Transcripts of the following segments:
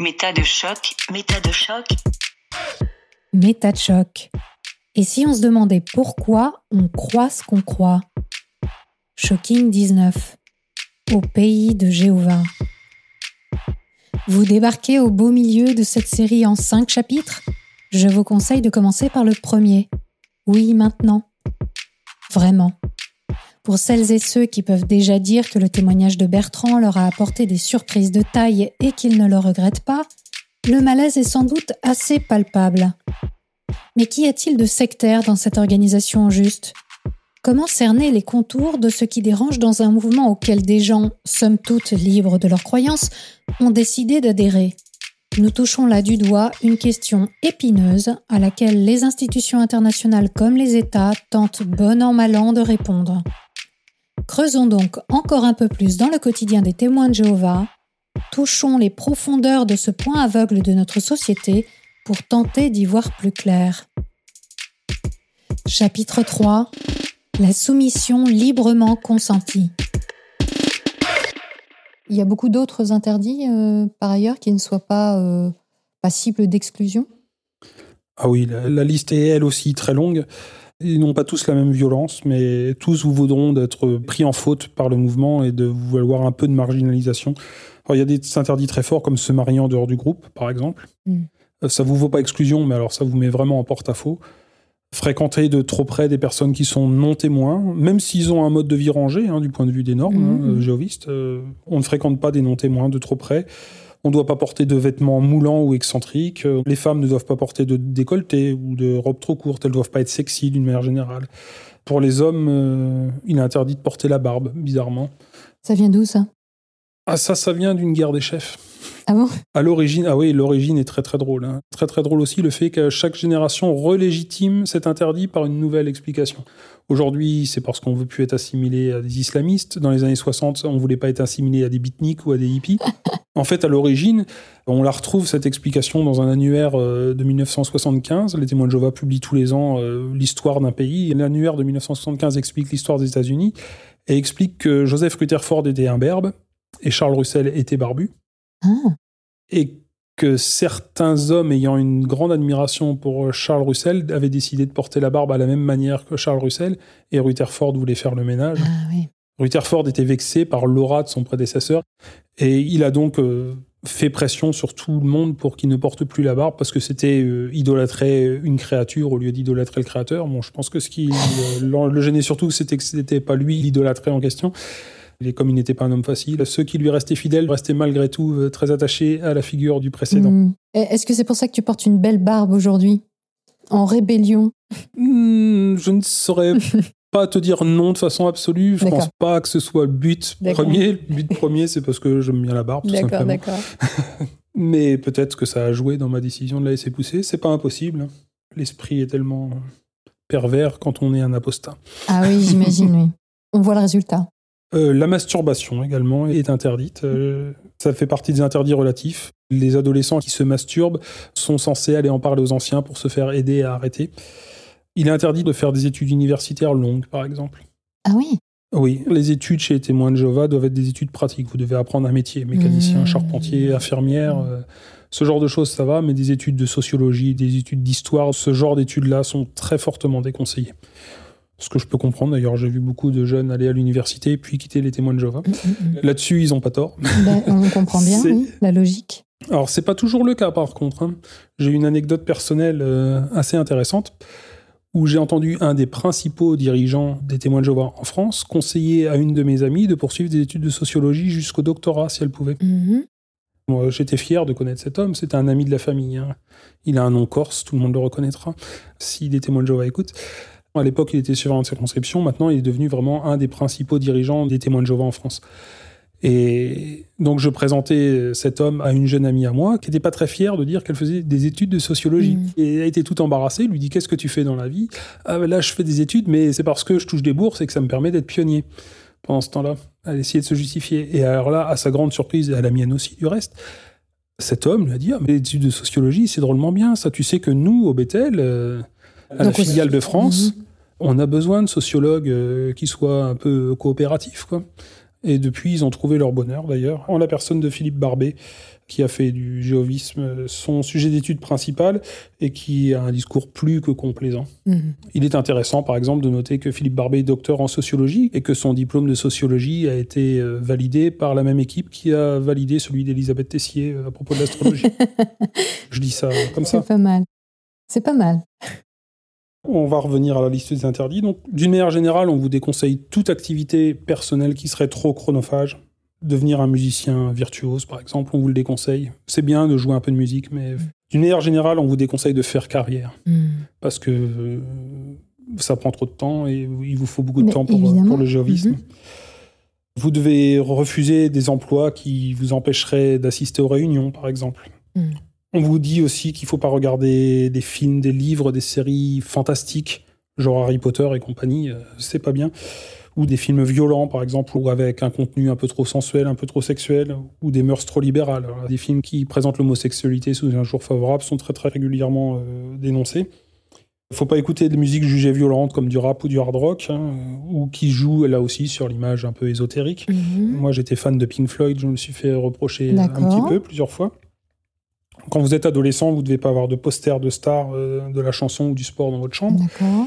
Méta de choc, méta de choc. Méta de choc. Et si on se demandait pourquoi on croit ce qu'on croit? Shocking 19. Au pays de Jéhovah. Vous débarquez au beau milieu de cette série en cinq chapitres? Je vous conseille de commencer par le premier. Oui, maintenant. Vraiment. Pour celles et ceux qui peuvent déjà dire que le témoignage de Bertrand leur a apporté des surprises de taille et qu'ils ne le regrettent pas, le malaise est sans doute assez palpable. Mais qu'y a-t-il de sectaire dans cette organisation juste? Comment cerner les contours de ce qui dérange dans un mouvement auquel des gens, somme toute libres de leurs croyances, ont décidé d'adhérer? Nous touchons là du doigt une question épineuse à laquelle les institutions internationales comme les États tentent bon an mal an de répondre. Creusons donc encore un peu plus dans le quotidien des témoins de Jéhovah, touchons les profondeurs de ce point aveugle de notre société pour tenter d'y voir plus clair. Chapitre 3 La soumission librement consentie. Il y a beaucoup d'autres interdits, euh, par ailleurs, qui ne soient pas euh, passibles d'exclusion? Ah oui, la, la liste est elle aussi très longue. Ils n'ont pas tous la même violence, mais tous vous vaudront d'être pris en faute par le mouvement et de vous valoir un peu de marginalisation. Alors, il y a des interdits très forts, comme se marier en dehors du groupe, par exemple. Mm. Euh, Ça vous vaut pas exclusion, mais alors ça vous met vraiment en porte-à-faux. Fréquenter de trop près des personnes qui sont non témoins, même s'ils ont un mode de vie rangé, hein, du point de vue des normes Mhm. hein, euh, géovistes, euh, on ne fréquente pas des non témoins de trop près. On ne doit pas porter de vêtements moulants ou excentriques. Euh, Les femmes ne doivent pas porter de décolleté ou de robes trop courtes. Elles ne doivent pas être sexy d'une manière générale. Pour les hommes, euh, il est interdit de porter la barbe, bizarrement. Ça vient d'où ça? Ah ça, ça vient d'une guerre des chefs. Ah bon? À l'origine, ah oui, l'origine est très très drôle. hein. Très très drôle aussi le fait que chaque génération relégitime cet interdit par une nouvelle explication. Aujourd'hui, c'est parce qu'on veut plus être assimilé à des islamistes. Dans les années 60, on voulait pas être assimilé à des beatniks ou à des hippies. en fait, à l'origine, on la retrouve cette explication dans un annuaire euh, de 1975. Les témoins de Jéhovah publient tous les ans euh, l'histoire d'un pays. L'annuaire de 1975 explique l'histoire des États-Unis et explique que Joseph Rutherford était un berbe et Charles Russell était barbu Ah, et que certains hommes ayant une grande admiration pour Charles Russell avaient décidé de porter la barbe à la même manière que Charles Russell, et Rutherford voulait faire le ménage. ah oui. Rutherford était vexé par l'aura de son prédécesseur, et il a donc euh, fait pression sur tout le monde pour qu'il ne porte plus la barbe, parce que c'était euh, idolâtrer une créature au lieu d'idolâtrer le créateur. Bon, je pense que ce qui euh, le gênait surtout, c'était que c'était pas lui l'idolâtrait en question. Et comme il n'était pas un homme facile, ceux qui lui restaient fidèles restaient malgré tout euh, très attachés à la figure du précédent. Hmm. Et Est-ce que c'est pour ça que tu portes une belle barbe aujourd'hui? En rébellion? Hmm, je ne saurais pas te dire non de façon absolue. Je D'accord. pense pas que ce soit le but D'accord. premier. Le but premier, c'est parce que j'aime bien la barbe, tout simplement. d'accord. Mais peut-être que ça a joué dans ma décision de la laisser pousser. C'est pas impossible. hein. L'esprit est tellement pervers quand on est un apostat. Ah oui, j'imagine, oui. On voit le résultat. Euh, la masturbation également est interdite. Euh, ça fait partie des interdits relatifs. Les adolescents qui se masturbent sont censés aller en parler aux anciens pour se faire aider à arrêter. Il est interdit de faire des études universitaires longues, par exemple. Ah oui? Oui, les études chez les témoins de Jéhovah doivent être des études pratiques. Vous devez apprendre un métier, mécanicien, Mmh. charpentier, infirmière. euh, ce genre de choses, ça va, mais des études de sociologie, des études d'histoire, ce genre d'études-là sont très fortement déconseillées. Ce que je peux comprendre, d'ailleurs, j'ai vu beaucoup de jeunes aller à l'université puis quitter les témoins de Jéhovah. Mm, mm, mm. Là-dessus, ils n'ont pas tort. Ben, on comprend bien, oui, la logique. Alors, c'est pas toujours le cas, par contre. hein. J'ai une anecdote personnelle euh, assez intéressante où j'ai entendu un des principaux dirigeants des témoins de Jéhovah en France conseiller à une de mes amies de poursuivre des études de sociologie jusqu'au doctorat, si elle pouvait. Moi, j'étais fier de connaître cet homme. C'était un ami de la famille. hein. Il a un nom corse, tout le monde le reconnaîtra. Si des témoins de Jéhovah écoutent. À l'époque, il était surveillant de circonscription. Maintenant, il est devenu vraiment un des principaux dirigeants des témoins de Jéhovah en France. Et donc, je présentais cet homme à une jeune amie à moi qui n'était pas très fière de dire qu'elle faisait des études de sociologie. Mm. Et elle a été tout embarrassée. Elle lui dit Qu'est-ce que tu fais dans la vie? Ah, ben là, je fais des études, mais c'est parce que je touche des bourses et que ça me permet d'être pionnier pendant ce temps-là. Elle essayait de se justifier. Et alors là, à sa grande surprise, et à la mienne aussi du reste, cet homme lui a dit Ah, mais les études de sociologie, c'est drôlement bien. Ça, tu sais que nous, au Bethel, euh, à la Donc, filiale de France. On a besoin de sociologues euh, qui soient un peu coopératifs, quoi. Et depuis, ils ont trouvé leur bonheur d'ailleurs, en la personne de Philippe Barbet, qui a fait du géovisme son sujet d'étude principal et qui a un discours plus que complaisant. Mhm. Il est intéressant, par exemple, de noter que Philippe Barbet est docteur en sociologie et que son diplôme de sociologie a été euh, validé par la même équipe qui a validé celui d'Elisabeth Tessier euh, à propos de l'astrologie. Je dis ça comme ça. C'est pas mal. C'est pas mal. On va revenir à la liste des interdits. Donc, d'une manière générale, on vous déconseille toute activité personnelle qui serait trop chronophage. Devenir un musicien virtuose, par exemple, on vous le déconseille. C'est bien de jouer un peu de musique, mais d'une manière générale, on vous déconseille de faire carrière Mhm. parce que euh, ça prend trop de temps et il vous faut beaucoup de Mais temps pour, pour le géovisme. Mhm. Vous devez refuser des emplois qui vous empêcheraient d'assister aux réunions, par exemple. Mhm. On vous dit aussi qu'il ne faut pas regarder des films, des livres, des séries fantastiques, genre Harry Potter et compagnie, euh, c'est pas bien. Ou des films violents, par exemple, ou avec un contenu un peu trop sensuel, un peu trop sexuel, ou des mœurs trop libérales. Alors, des films qui présentent l'homosexualité sous un jour favorable sont très très régulièrement euh, dénoncés. Il faut pas écouter de musique jugée violente comme du rap ou du hard rock, hein, ou qui joue là aussi sur l'image un peu ésotérique. Mhm. Moi, j'étais fan de Pink Floyd, je me suis fait reprocher un petit peu, plusieurs fois. Quand vous êtes adolescent, vous ne devez pas avoir de poster de stars euh, de la chanson ou du sport dans votre chambre. D'accord.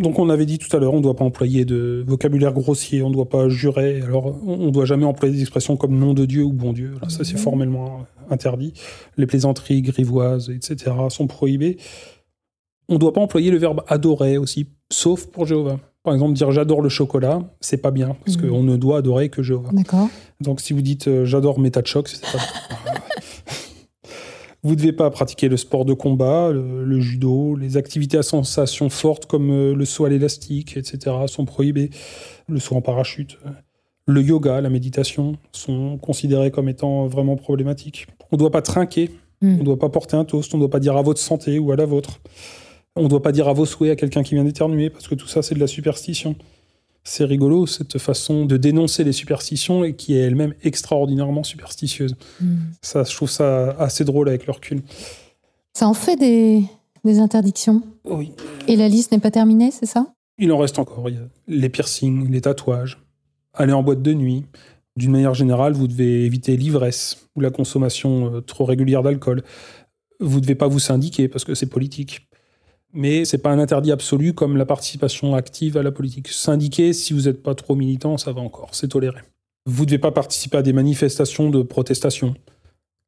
Donc, on avait dit tout à l'heure, on ne doit pas employer de vocabulaire grossier, on ne doit pas jurer. Alors, on ne doit jamais employer des expressions comme nom de Dieu ou bon Dieu. Alors, ça, c'est formellement interdit. Les plaisanteries grivoises, etc., sont prohibées. On ne doit pas employer le verbe adorer aussi, sauf pour Jéhovah. Par exemple, dire j'adore le chocolat, c'est pas bien, parce Mhm. qu'on ne doit adorer que Jéhovah. D'accord. Donc si vous dites euh, j'adore Méta de choc, c'est pas Vous ne devez pas pratiquer le sport de combat, le, le judo, les activités à sensation forte comme euh, le saut à l'élastique, etc. sont prohibées. Le saut en parachute. Le yoga, la méditation sont considérés comme étant vraiment problématiques. On ne doit pas trinquer, Mhm. on ne doit pas porter un toast, on ne doit pas dire à votre santé ou à la vôtre. On ne doit pas dire à vos souhaits à quelqu'un qui vient d'éternuer, parce que tout ça, c'est de la superstition. C'est rigolo, cette façon de dénoncer les superstitions et qui est elle-même extraordinairement superstitieuse. Mhm. Ça, je trouve ça assez drôle avec le recul. Ça en fait des, des interdictions. Oui. Et la liste n'est pas terminée, c'est ça? Il en reste encore. Il y a les piercings, les tatouages, aller en boîte de nuit. D'une manière générale, vous devez éviter l'ivresse ou la consommation euh, trop régulière d'alcool. Vous ne devez pas vous syndiquer parce que c'est politique. Mais c'est pas un interdit absolu comme la participation active à la politique. Syndiquer, si vous n'êtes pas trop militant, ça va encore, c'est toléré. Vous ne devez pas participer à des manifestations de protestation.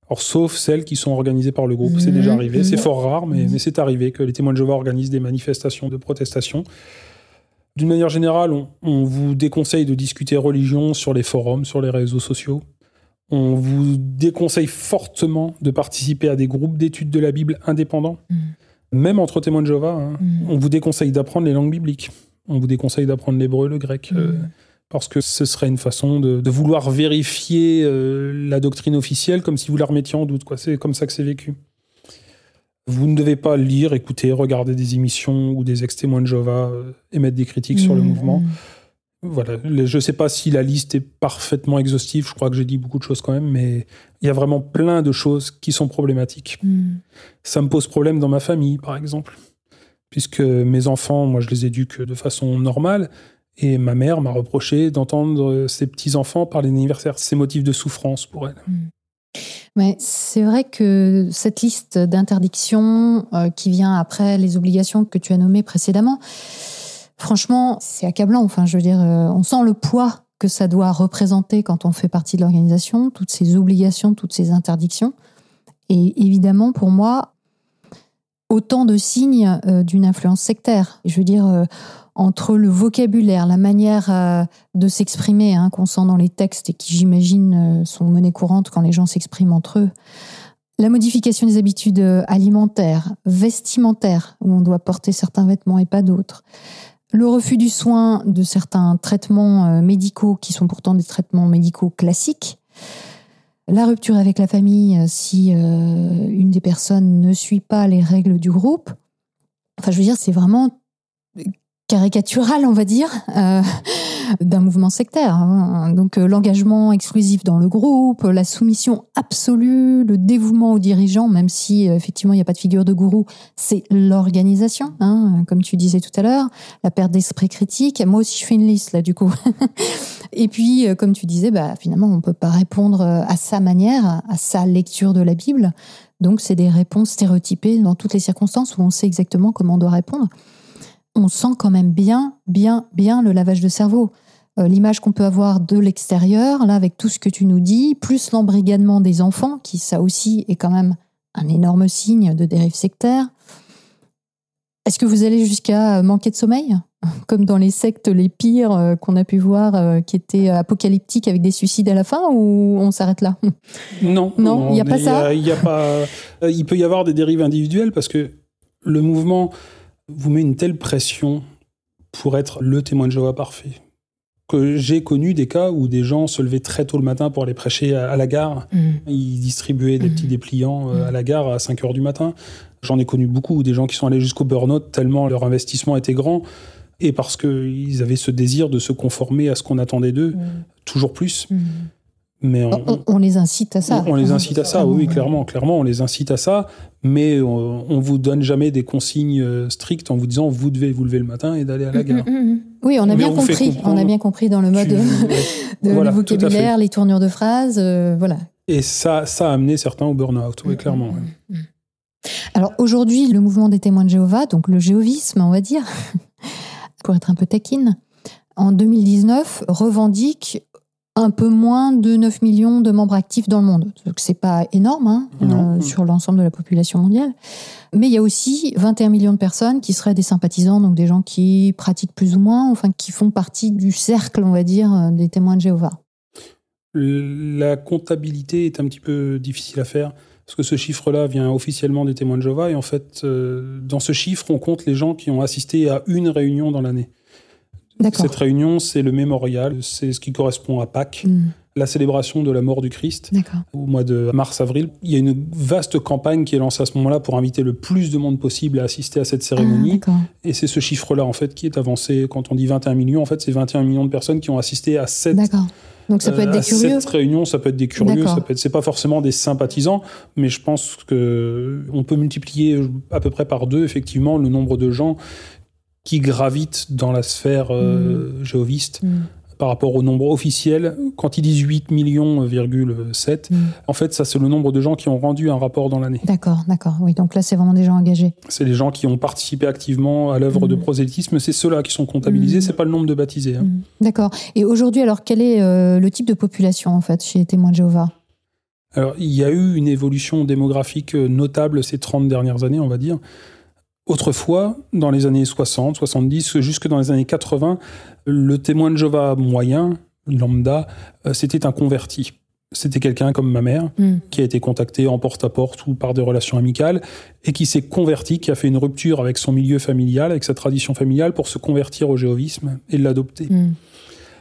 Alors, sauf celles qui sont organisées par le groupe, c'est déjà arrivé. mhm. C'est fort rare, mais, Mhm. mais c'est arrivé que les témoins de Jéhovah organisent des manifestations de protestation. D'une manière générale, on, on vous déconseille de discuter religion sur les forums, sur les réseaux sociaux. On vous déconseille fortement de participer à des groupes d'études de la Bible indépendants. Même entre témoins de Jéhovah. hein. Mhm. On vous déconseille d'apprendre les langues bibliques. On vous déconseille d'apprendre l'hébreu, le grec, euh, Mhm. parce que ce serait une façon de, de vouloir vérifier euh, la doctrine officielle comme si vous la remettiez en doute. quoi. C'est comme ça que c'est vécu. Vous ne devez pas lire, écouter, regarder des émissions où des ex-témoins de Jéhovah euh, émettent des critiques sur le Mhm. mouvement. Voilà. Je ne sais pas si la liste est parfaitement exhaustive. Je crois que j'ai dit beaucoup de choses quand même, mais il y a vraiment plein de choses qui sont problématiques. Mhm. Ça me pose problème dans ma famille, par exemple. Puisque mes enfants, moi, je les éduque de façon normale. Et ma mère m'a reproché d'entendre ses petits-enfants parler d'anniversaire. C'est motif de souffrance pour elle. Mais c'est vrai que cette liste d'interdictions euh, qui vient après les obligations que tu as nommées précédemment, franchement, c'est accablant. Enfin, je veux dire, euh, on sent le poids que ça doit représenter quand on fait partie de l'organisation, toutes ces obligations, toutes ces interdictions. Et évidemment, pour moi, autant de signes euh, d'une influence sectaire. Je veux dire, euh, entre le vocabulaire, la manière de s'exprimer hein, qu'on sent dans les textes et qui, j'imagine, sont monnaie courante quand les gens s'expriment entre eux, la modification des habitudes alimentaires, vestimentaires, où on doit porter certains vêtements et pas d'autres, le refus du soin de certains traitements euh, médicaux qui sont pourtant des traitements médicaux classiques, la rupture avec la famille euh, si euh, une des personnes ne suit pas les règles du groupe. Enfin, je veux dire, c'est vraiment caricatural, on va dire, euh, d'un mouvement sectaire. Hein. Donc euh, l'engagement exclusif dans le groupe, la soumission absolue, le dévouement aux dirigeants, même si euh, effectivement il n'y a pas de figure de gourou, c'est l'organisation, hein, comme tu disais tout à l'heure, la perte d'esprit critique. Moi aussi je fais une liste là du coup. Et puis comme tu disais, bah, finalement on peut pas répondre à sa manière, à sa lecture de la Bible. Donc c'est des réponses stéréotypées dans toutes les circonstances où on sait exactement comment on doit répondre on sent quand même bien, bien, bien le lavage de cerveau. Euh, l'image qu'on peut avoir de l'extérieur, là, avec tout ce que tu nous dis, plus l'embrigadement des enfants, qui ça aussi est quand même un énorme signe de dérive sectaire. Est-ce que vous allez jusqu'à manquer de sommeil comme dans les sectes les pires euh, qu'on a pu voir, euh, qui étaient apocalyptiques avec des suicides à la fin, ou on s'arrête là? Non, non, il n'y a pas ça? Il il peut y avoir des dérives individuelles parce que le mouvement vous met une telle pression pour être le témoin de Jéhovah parfait que j'ai connu des cas où des gens se levaient très tôt le matin pour aller prêcher à, la gare. Mm. Ils distribuaient des mm. petits dépliants euh, à la gare à 5 heures du matin. J'en ai connu beaucoup, des gens qui sont allés jusqu'au burn-out tellement leur investissement était grand et parce qu'ils avaient ce désir de se conformer à ce qu'on attendait d'eux, mm. toujours plus. Mais on, les incite à ça. On, les incite à ça, oui, clairement, clairement, on les incite à ça, mais on, ne vous donne jamais des consignes euh, strictes en vous disant vous devez vous lever le matin et d'aller à la mm, gare. Mm, mm, oui, on a bien compris, on a bien compris dans le mode de le vocabulaire, les tournures de phrases, euh, voilà. Et ça, ça a amené certains au burn-out, oui, clairement. Alors aujourd'hui, le mouvement des témoins de Jéhovah, donc le jéhovisme, on va dire, pour être un peu taquine, en 2019 revendique un peu moins de 9 millions de membres actifs dans le monde. Donc c'est pas énorme hein, euh, sur l'ensemble de la population mondiale. Mais il y a aussi 21 millions de personnes qui seraient des sympathisants, donc des gens qui pratiquent plus ou moins, enfin qui font partie du cercle, on va dire, euh, des témoins de Jéhovah. La comptabilité est un petit peu difficile à faire parce que ce chiffre-là vient officiellement des témoins de Jéhovah et en fait, euh, dans ce chiffre, on compte les gens qui ont assisté à une réunion dans l'année. Cette réunion, c'est le mémorial, c'est ce qui correspond à Pâques. Hmm. La célébration de la mort du Christ au mois de mars-avril. Il y a une vaste campagne qui est lancée à ce moment-là pour inviter le plus de monde possible à assister à cette cérémonie. Ah, et c'est ce chiffre-là, en fait, qui est avancé. Quand on dit 21 millions, en fait, c'est 21 millions de personnes qui ont assisté à cette, Donc ça peut être des euh, curieux. Cette réunion, ça peut être des curieux, ça peut être, c'est pas forcément des sympathisants, mais je pense que on peut multiplier à peu près par deux effectivement le nombre de gens qui gravitent dans la sphère euh, mm. géoviste. Mm. Par rapport au nombre officiel, quand ils disent 8 millions, 7, mm. en fait, ça, c'est le nombre de gens qui ont rendu un rapport dans l'année. D'accord, d'accord. Oui, donc là, c'est vraiment des gens engagés. C'est les gens qui ont participé activement à l'œuvre de prosélytisme. C'est ceux-là qui sont comptabilisés, c'est pas le nombre de baptisés. Hein. D'accord. Et aujourd'hui, alors, quel est euh, le type de population, en fait, chez les témoins de Jéhovah? Alors, il y a eu une évolution démographique euh, notable ces 30 dernières années, on va dire. Autrefois, dans les années 60, 70, jusque dans les années 80, le témoin de Jéhovah moyen, lambda, euh, c'était un converti. C'était quelqu'un comme ma mère, hmm. qui a été contacté en porte-à-porte ou par des relations amicales, et qui s'est converti, qui a fait une rupture avec son milieu familial, avec sa tradition familiale, pour se convertir au jéhovisme et l'adopter. Hmm.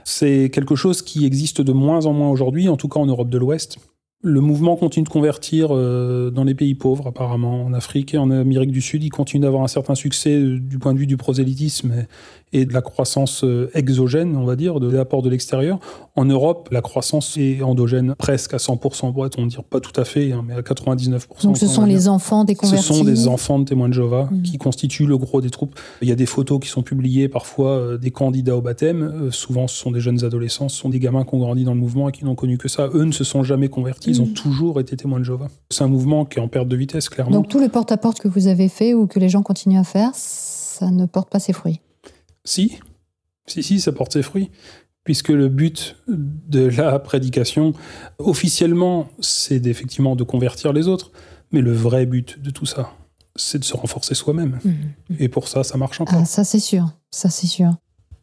C'est quelque chose qui existe de moins en moins aujourd'hui, en tout cas en Europe de l'Ouest. Le mouvement continue de convertir euh, dans les pays pauvres, apparemment, en Afrique et en Amérique du Sud. Il continue d'avoir un certain succès euh, du point de vue du prosélytisme et de la croissance euh, exogène, on va dire, de l'apport de l'extérieur. En Europe, la croissance est endogène presque à 100%, pourrait-on dire, pas tout à fait, hein, mais à 99%. Donc ce sont les enfants des convertis Ce sont des enfants de témoins de Jéhovah mmh. qui constituent le gros des troupes. Il y a des photos qui sont publiées parfois euh, des candidats au baptême. Euh, souvent, ce sont des jeunes adolescents, ce sont des gamins qui ont grandi dans le mouvement et qui n'ont connu que ça. Eux ne se sont jamais convertis, ils ont mmh. toujours été témoins de Jéhovah. C'est un mouvement qui est en perte de vitesse, clairement. Donc tout le porte-à-porte -porte que vous avez fait ou que les gens continuent à faire, ça ne porte pas ses fruits Si, si, si, ça porte ses fruits, puisque le but de la prédication, officiellement, c'est effectivement de convertir les autres, mais le vrai but de tout ça, c'est de se renforcer soi-même. Mmh, mmh. Et pour ça, ça marche encore. Ah, ça c'est sûr, ça c'est sûr.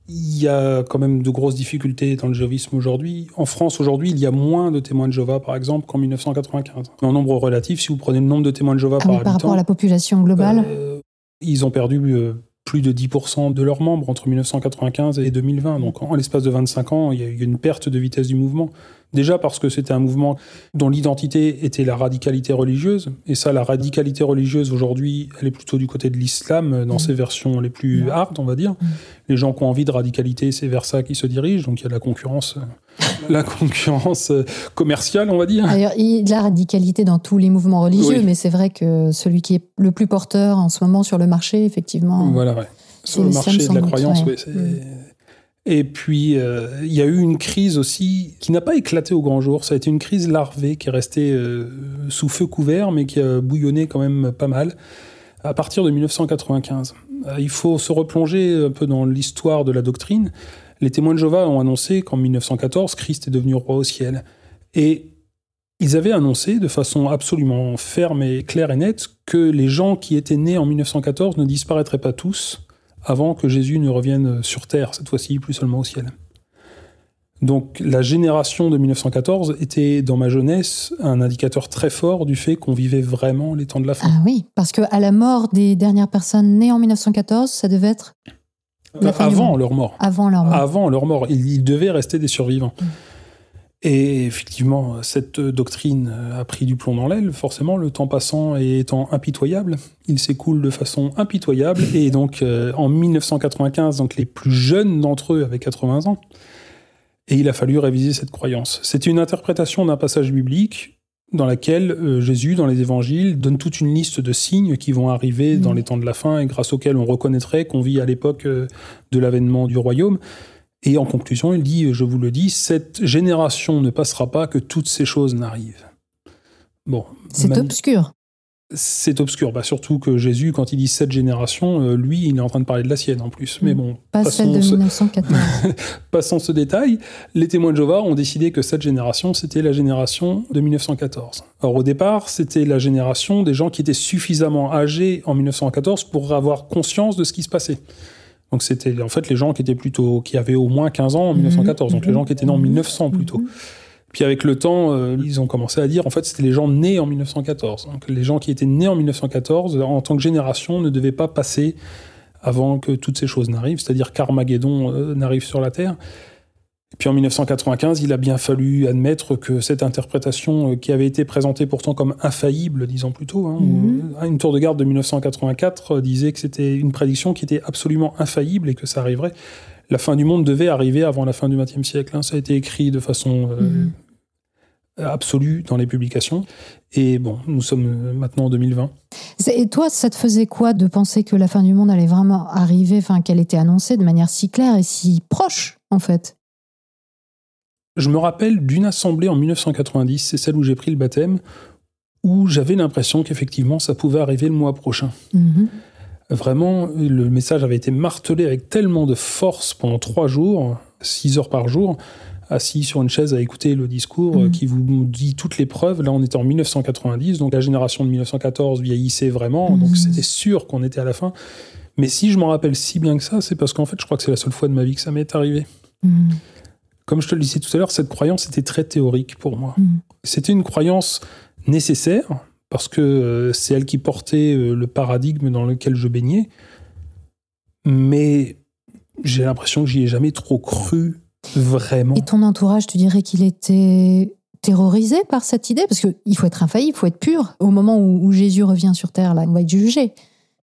Il y a quand même de grosses difficultés dans le jéhovisme aujourd'hui. En France, aujourd'hui, il y a moins de témoins de Jéhovah, par exemple, qu'en 1995. En nombre relatif, si vous prenez le nombre de témoins de Jéhovah ah par habitant... Par rapport à la population globale euh, Ils ont perdu euh, plus de 10% de leurs membres entre 1995 et 2020. Donc en l'espace de 25 ans, il y a eu une perte de vitesse du mouvement. Déjà parce que c'était un mouvement dont l'identité était la radicalité religieuse. Et ça, la radicalité religieuse aujourd'hui, elle est plutôt du côté de l'islam euh, dans Mm. ses versions les plus hard, on va dire. Mm. Les gens qui ont envie de radicalité, c'est vers ça qu'ils se dirigent. Donc il y a la concurrence, euh, la concurrence euh, commerciale, on va dire. D'ailleurs, il y a de la radicalité dans tous les mouvements religieux, Oui. mais c'est vrai que celui qui est le plus porteur en ce moment sur le marché, effectivement. Voilà, ouais. Sur le marché de la croyance, ouais. Mm. Et puis, euh, il y a eu une crise aussi qui n'a pas éclaté au grand jour. Ça a été une crise larvée qui est restée euh, sous feu couvert, mais qui a bouillonné quand même pas mal à partir de 1995. Euh, il faut se replonger un peu dans l'histoire de la doctrine. Les témoins de Jéhovah ont annoncé qu'en 1914, Christ est devenu roi au ciel. Et ils avaient annoncé de façon absolument ferme et claire et nette que les gens qui étaient nés en 1914 ne disparaîtraient pas tous avant que Jésus ne revienne sur terre, cette fois-ci plus seulement au ciel. Donc la génération de 1914 était, dans ma jeunesse, un indicateur très fort du fait qu'on vivait vraiment les temps de la fin. Ah oui, parce qu'à la mort des dernières personnes nées en 1914, ça devait être la fin du avant leur mort. avant leur mort. Avant leur mort. Il, il devait rester des survivants. Mm. Et effectivement, cette doctrine a pris du plomb dans l'aile, forcément, le temps passant et étant impitoyable. Il s'écoule de façon impitoyable. Et donc, euh, en 1995, donc les plus jeunes d'entre eux avaient 80 ans. Et il a fallu réviser cette croyance. C'est une interprétation d'un passage biblique dans laquelle euh, Jésus, dans les évangiles, donne toute une liste de signes qui vont arriver dans les temps de la fin et grâce auxquels on reconnaîtrait qu'on vit à l'époque euh, de l'avènement du royaume. Et en conclusion, il dit, je vous le dis, cette génération ne passera pas que toutes ces choses n'arrivent. Bon, C'est obscur. c'est obscur. Bah, surtout que Jésus, quand il dit cette génération, euh, lui, il est en train de parler de la sienne en plus. Mais Mm. bon, Pas passons celle de ce- 1914. Passons ce détail, les témoins de Jéhovah ont décidé que cette génération, c'était la génération de 1914. Or, au départ, c'était la génération des gens qui étaient suffisamment âgés en 1914 pour avoir conscience de ce qui se passait. Donc, c'était en fait les gens qui étaient plutôt, qui avaient au moins 15 ans en 1914, donc les gens qui étaient nés en 1900 plutôt. Puis avec le temps, euh, ils ont commencé à dire, en fait, c'était les gens nés en 1914. Donc les gens qui étaient nés en 1914, en tant que génération, ne devaient pas passer avant que toutes ces choses n'arrivent, c'est-à-dire qu'Armageddon euh, n'arrive sur la Terre. Et puis en 1995, il a bien fallu admettre que cette interprétation euh, qui avait été présentée pourtant comme infaillible, disons plutôt, hein, euh, une tour de garde de 1984 euh, disait que c'était une prédiction qui était absolument infaillible et que ça arriverait. La fin du monde devait arriver avant la fin du XXe siècle. hein. Ça a été écrit de façon euh, Mhm. absolue dans les publications. Et bon, nous sommes maintenant en 2020. C'est- Et toi, ça te faisait quoi de penser que la fin du monde allait vraiment arriver, enfin qu'elle était annoncée de manière si claire et si proche, en fait? Je me rappelle d'une assemblée en 1990, c'est celle où j'ai pris le baptême, où j'avais l'impression qu'effectivement ça pouvait arriver le mois prochain. Mhm. Vraiment, le message avait été martelé avec tellement de force pendant trois jours, six heures par jour, assis sur une chaise à écouter le discours Mhm. qui vous dit toutes les preuves. Là, on était en 1990, donc la génération de 1914 vieillissait vraiment, Mhm. donc c'était sûr qu'on était à la fin. Mais si je m'en rappelle si bien que ça, c'est parce qu'en fait, je crois que c'est la seule fois de ma vie que ça m'est arrivé. Mhm. Comme je te le disais tout à l'heure, cette croyance était très théorique pour moi. Mhm. C'était une croyance nécessaire, parce que euh, c'est elle qui portait euh, le paradigme dans lequel je baignais. Mais j'ai l'impression que j'y ai jamais trop cru vraiment. Et ton entourage, tu dirais qu'il était terrorisé par cette idée? Parce qu'il faut être infaillible, il faut être pur. Au moment où, où Jésus revient sur Terre, là, on va être jugé.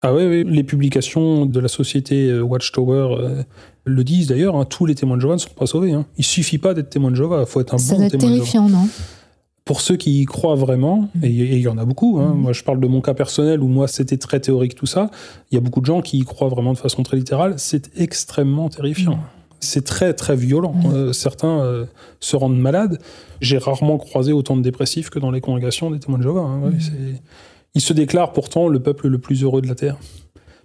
Ah oui, oui, les publications de la société euh, Watchtower le disent d'ailleurs, hein, tous les témoins de Jéhovah ne sont pas sauvés. Hein. Il suffit pas d'être témoin de Jéhovah, il faut être un ça bon témoin de Jéhovah. terrifiant, non? Pour ceux qui y croient vraiment, et et il y en a beaucoup, hein, Mhm. moi je parle de mon cas personnel où moi c'était très théorique tout ça, il y a beaucoup de gens qui y croient vraiment de façon très littérale, c'est extrêmement terrifiant. Mhm. C'est très très violent. Euh, certains euh, se rendent malades. J'ai rarement croisé autant de dépressifs que dans les congrégations des témoins de Jéhovah. hein. Ouais, c'est- Ils se déclarent pourtant le peuple le plus heureux de la Terre,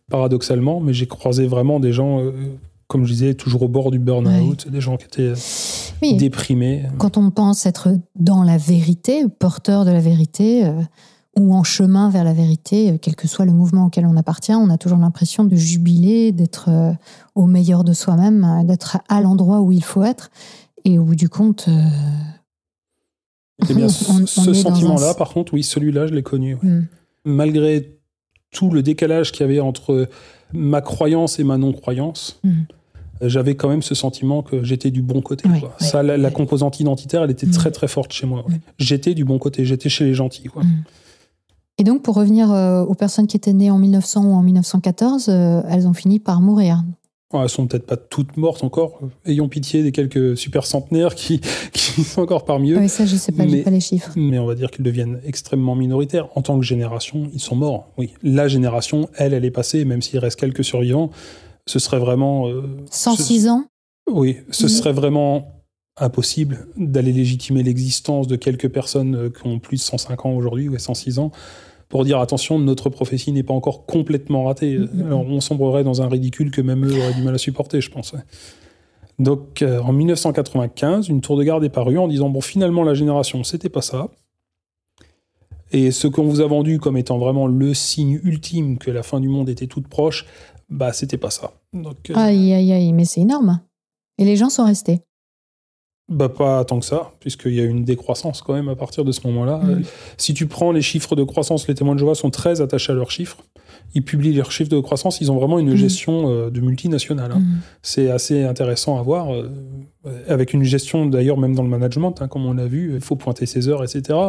paradoxalement, mais j'ai croisé vraiment des gens, euh, comme je disais, toujours au bord du burn-out, des gens qui étaient euh, Oui. déprimés. Quand on pense être dans la vérité, porteur de la vérité, euh, ou en chemin vers la vérité, euh, quel que soit le mouvement auquel on appartient, on a toujours l'impression de jubiler, d'être euh, au meilleur de soi-même, d'être à l'endroit où il faut être. Et au bout du compte, euh, Eh bien, on- on ce sentiment-là, un- par contre, oui, celui-là, je l'ai connu. ouais. hmm, Malgré tout le décalage qu'il y avait entre ma croyance et ma non-croyance, Mhm. J'avais quand même ce sentiment que j'étais du bon côté. Quoi. Ça, la, composante identitaire, elle était Mm. très très forte chez moi. ouais. Mm. J'étais du bon côté, j'étais chez les gentils. Quoi. Mm. Et donc, pour revenir euh, aux personnes qui étaient nées en 1900 ou en 1914, euh, elles ont fini par mourir. Ouais, elles sont peut-être pas toutes mortes encore. Ayons pitié des quelques super centenaires qui, qui sont encore parmi eux. Oui, ça, je sais pas, Mais- pas les chiffres. Mais on va dire qu'ils deviennent extrêmement minoritaires. En tant que génération, ils sont morts. Oui, la génération, elle, elle est passée, même s'il reste quelques survivants. Ce serait vraiment. euh, ce- 106 ans? Oui, ce serait vraiment impossible d'aller légitimer l'existence de quelques personnes euh, qui ont plus de 105 ans aujourd'hui, ou 106 ans, pour dire attention, notre prophétie n'est pas encore complètement ratée. Mhm. Alors, on sombrerait dans un ridicule que même eux auraient du mal à supporter, je pense. Donc, euh, en 1995, une tour de garde est parue en disant bon, finalement, la génération, c'était pas ça. Et ce qu'on vous a vendu comme étant vraiment le signe ultime que la fin du monde était toute proche, bah, c'était pas ça. Donc, euh, Aïe, aïe, aïe, mais c'est énorme. Et les gens sont restés. Bah pas tant que ça, puisqu'il y a eu une décroissance quand même à partir de ce moment-là. Mhm. Euh, Si tu prends les chiffres de croissance, les témoins de Jéhovah sont très attachés à leurs chiffres. Ils publient leurs chiffres de croissance, ils ont vraiment une Mhm. gestion euh, de multinationale. hein. Mhm. C'est assez intéressant à voir, euh, avec une gestion d'ailleurs même dans le management, hein, comme on l'a vu, il faut pointer ses heures, etc.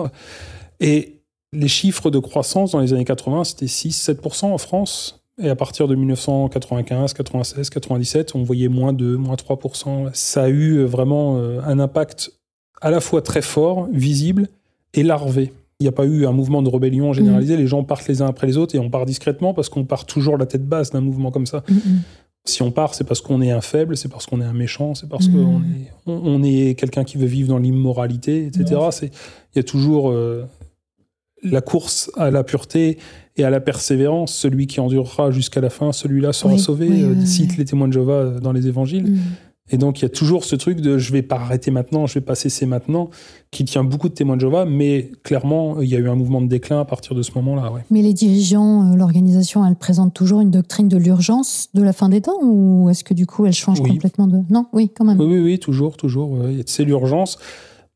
Et les chiffres de croissance dans les années 80, c'était 6-7% en France. Et à partir de 1995, 96, 97, on voyait moins 2, moins 3%. Ça a eu euh, vraiment euh, un impact à la fois très fort, visible et larvé. Il n'y a pas eu un mouvement de rébellion généralisé, les gens partent les uns après les autres et on part discrètement parce qu'on part toujours la tête basse d'un mouvement comme ça. Mhm. Si on part, c'est parce qu'on est un faible, c'est parce qu'on est un méchant, c'est parce qu'on est, on, on est quelqu'un qui veut vivre dans l'immoralité, etc. Il y a toujours euh, la course à la pureté et à la persévérance. Celui qui endurera jusqu'à la fin, celui-là sera Oui, sauvé, oui, euh, oui, cite les témoins de Jéhovah euh, dans les évangiles. Mhm. Et donc, il y a toujours ce truc de je vais pas arrêter maintenant, je vais pas cesser maintenant, qui tient beaucoup de témoins de Jéhovah, mais clairement, il y a eu un mouvement de déclin à partir de ce moment-là. Ouais. Mais les dirigeants, euh, l'organisation, elle présente toujours une doctrine de l'urgence de la fin des temps ou est-ce que du coup elle change complètement de... Non, oui, quand même. Oui, oui, oui, toujours, toujours. ouais. C'est l'urgence,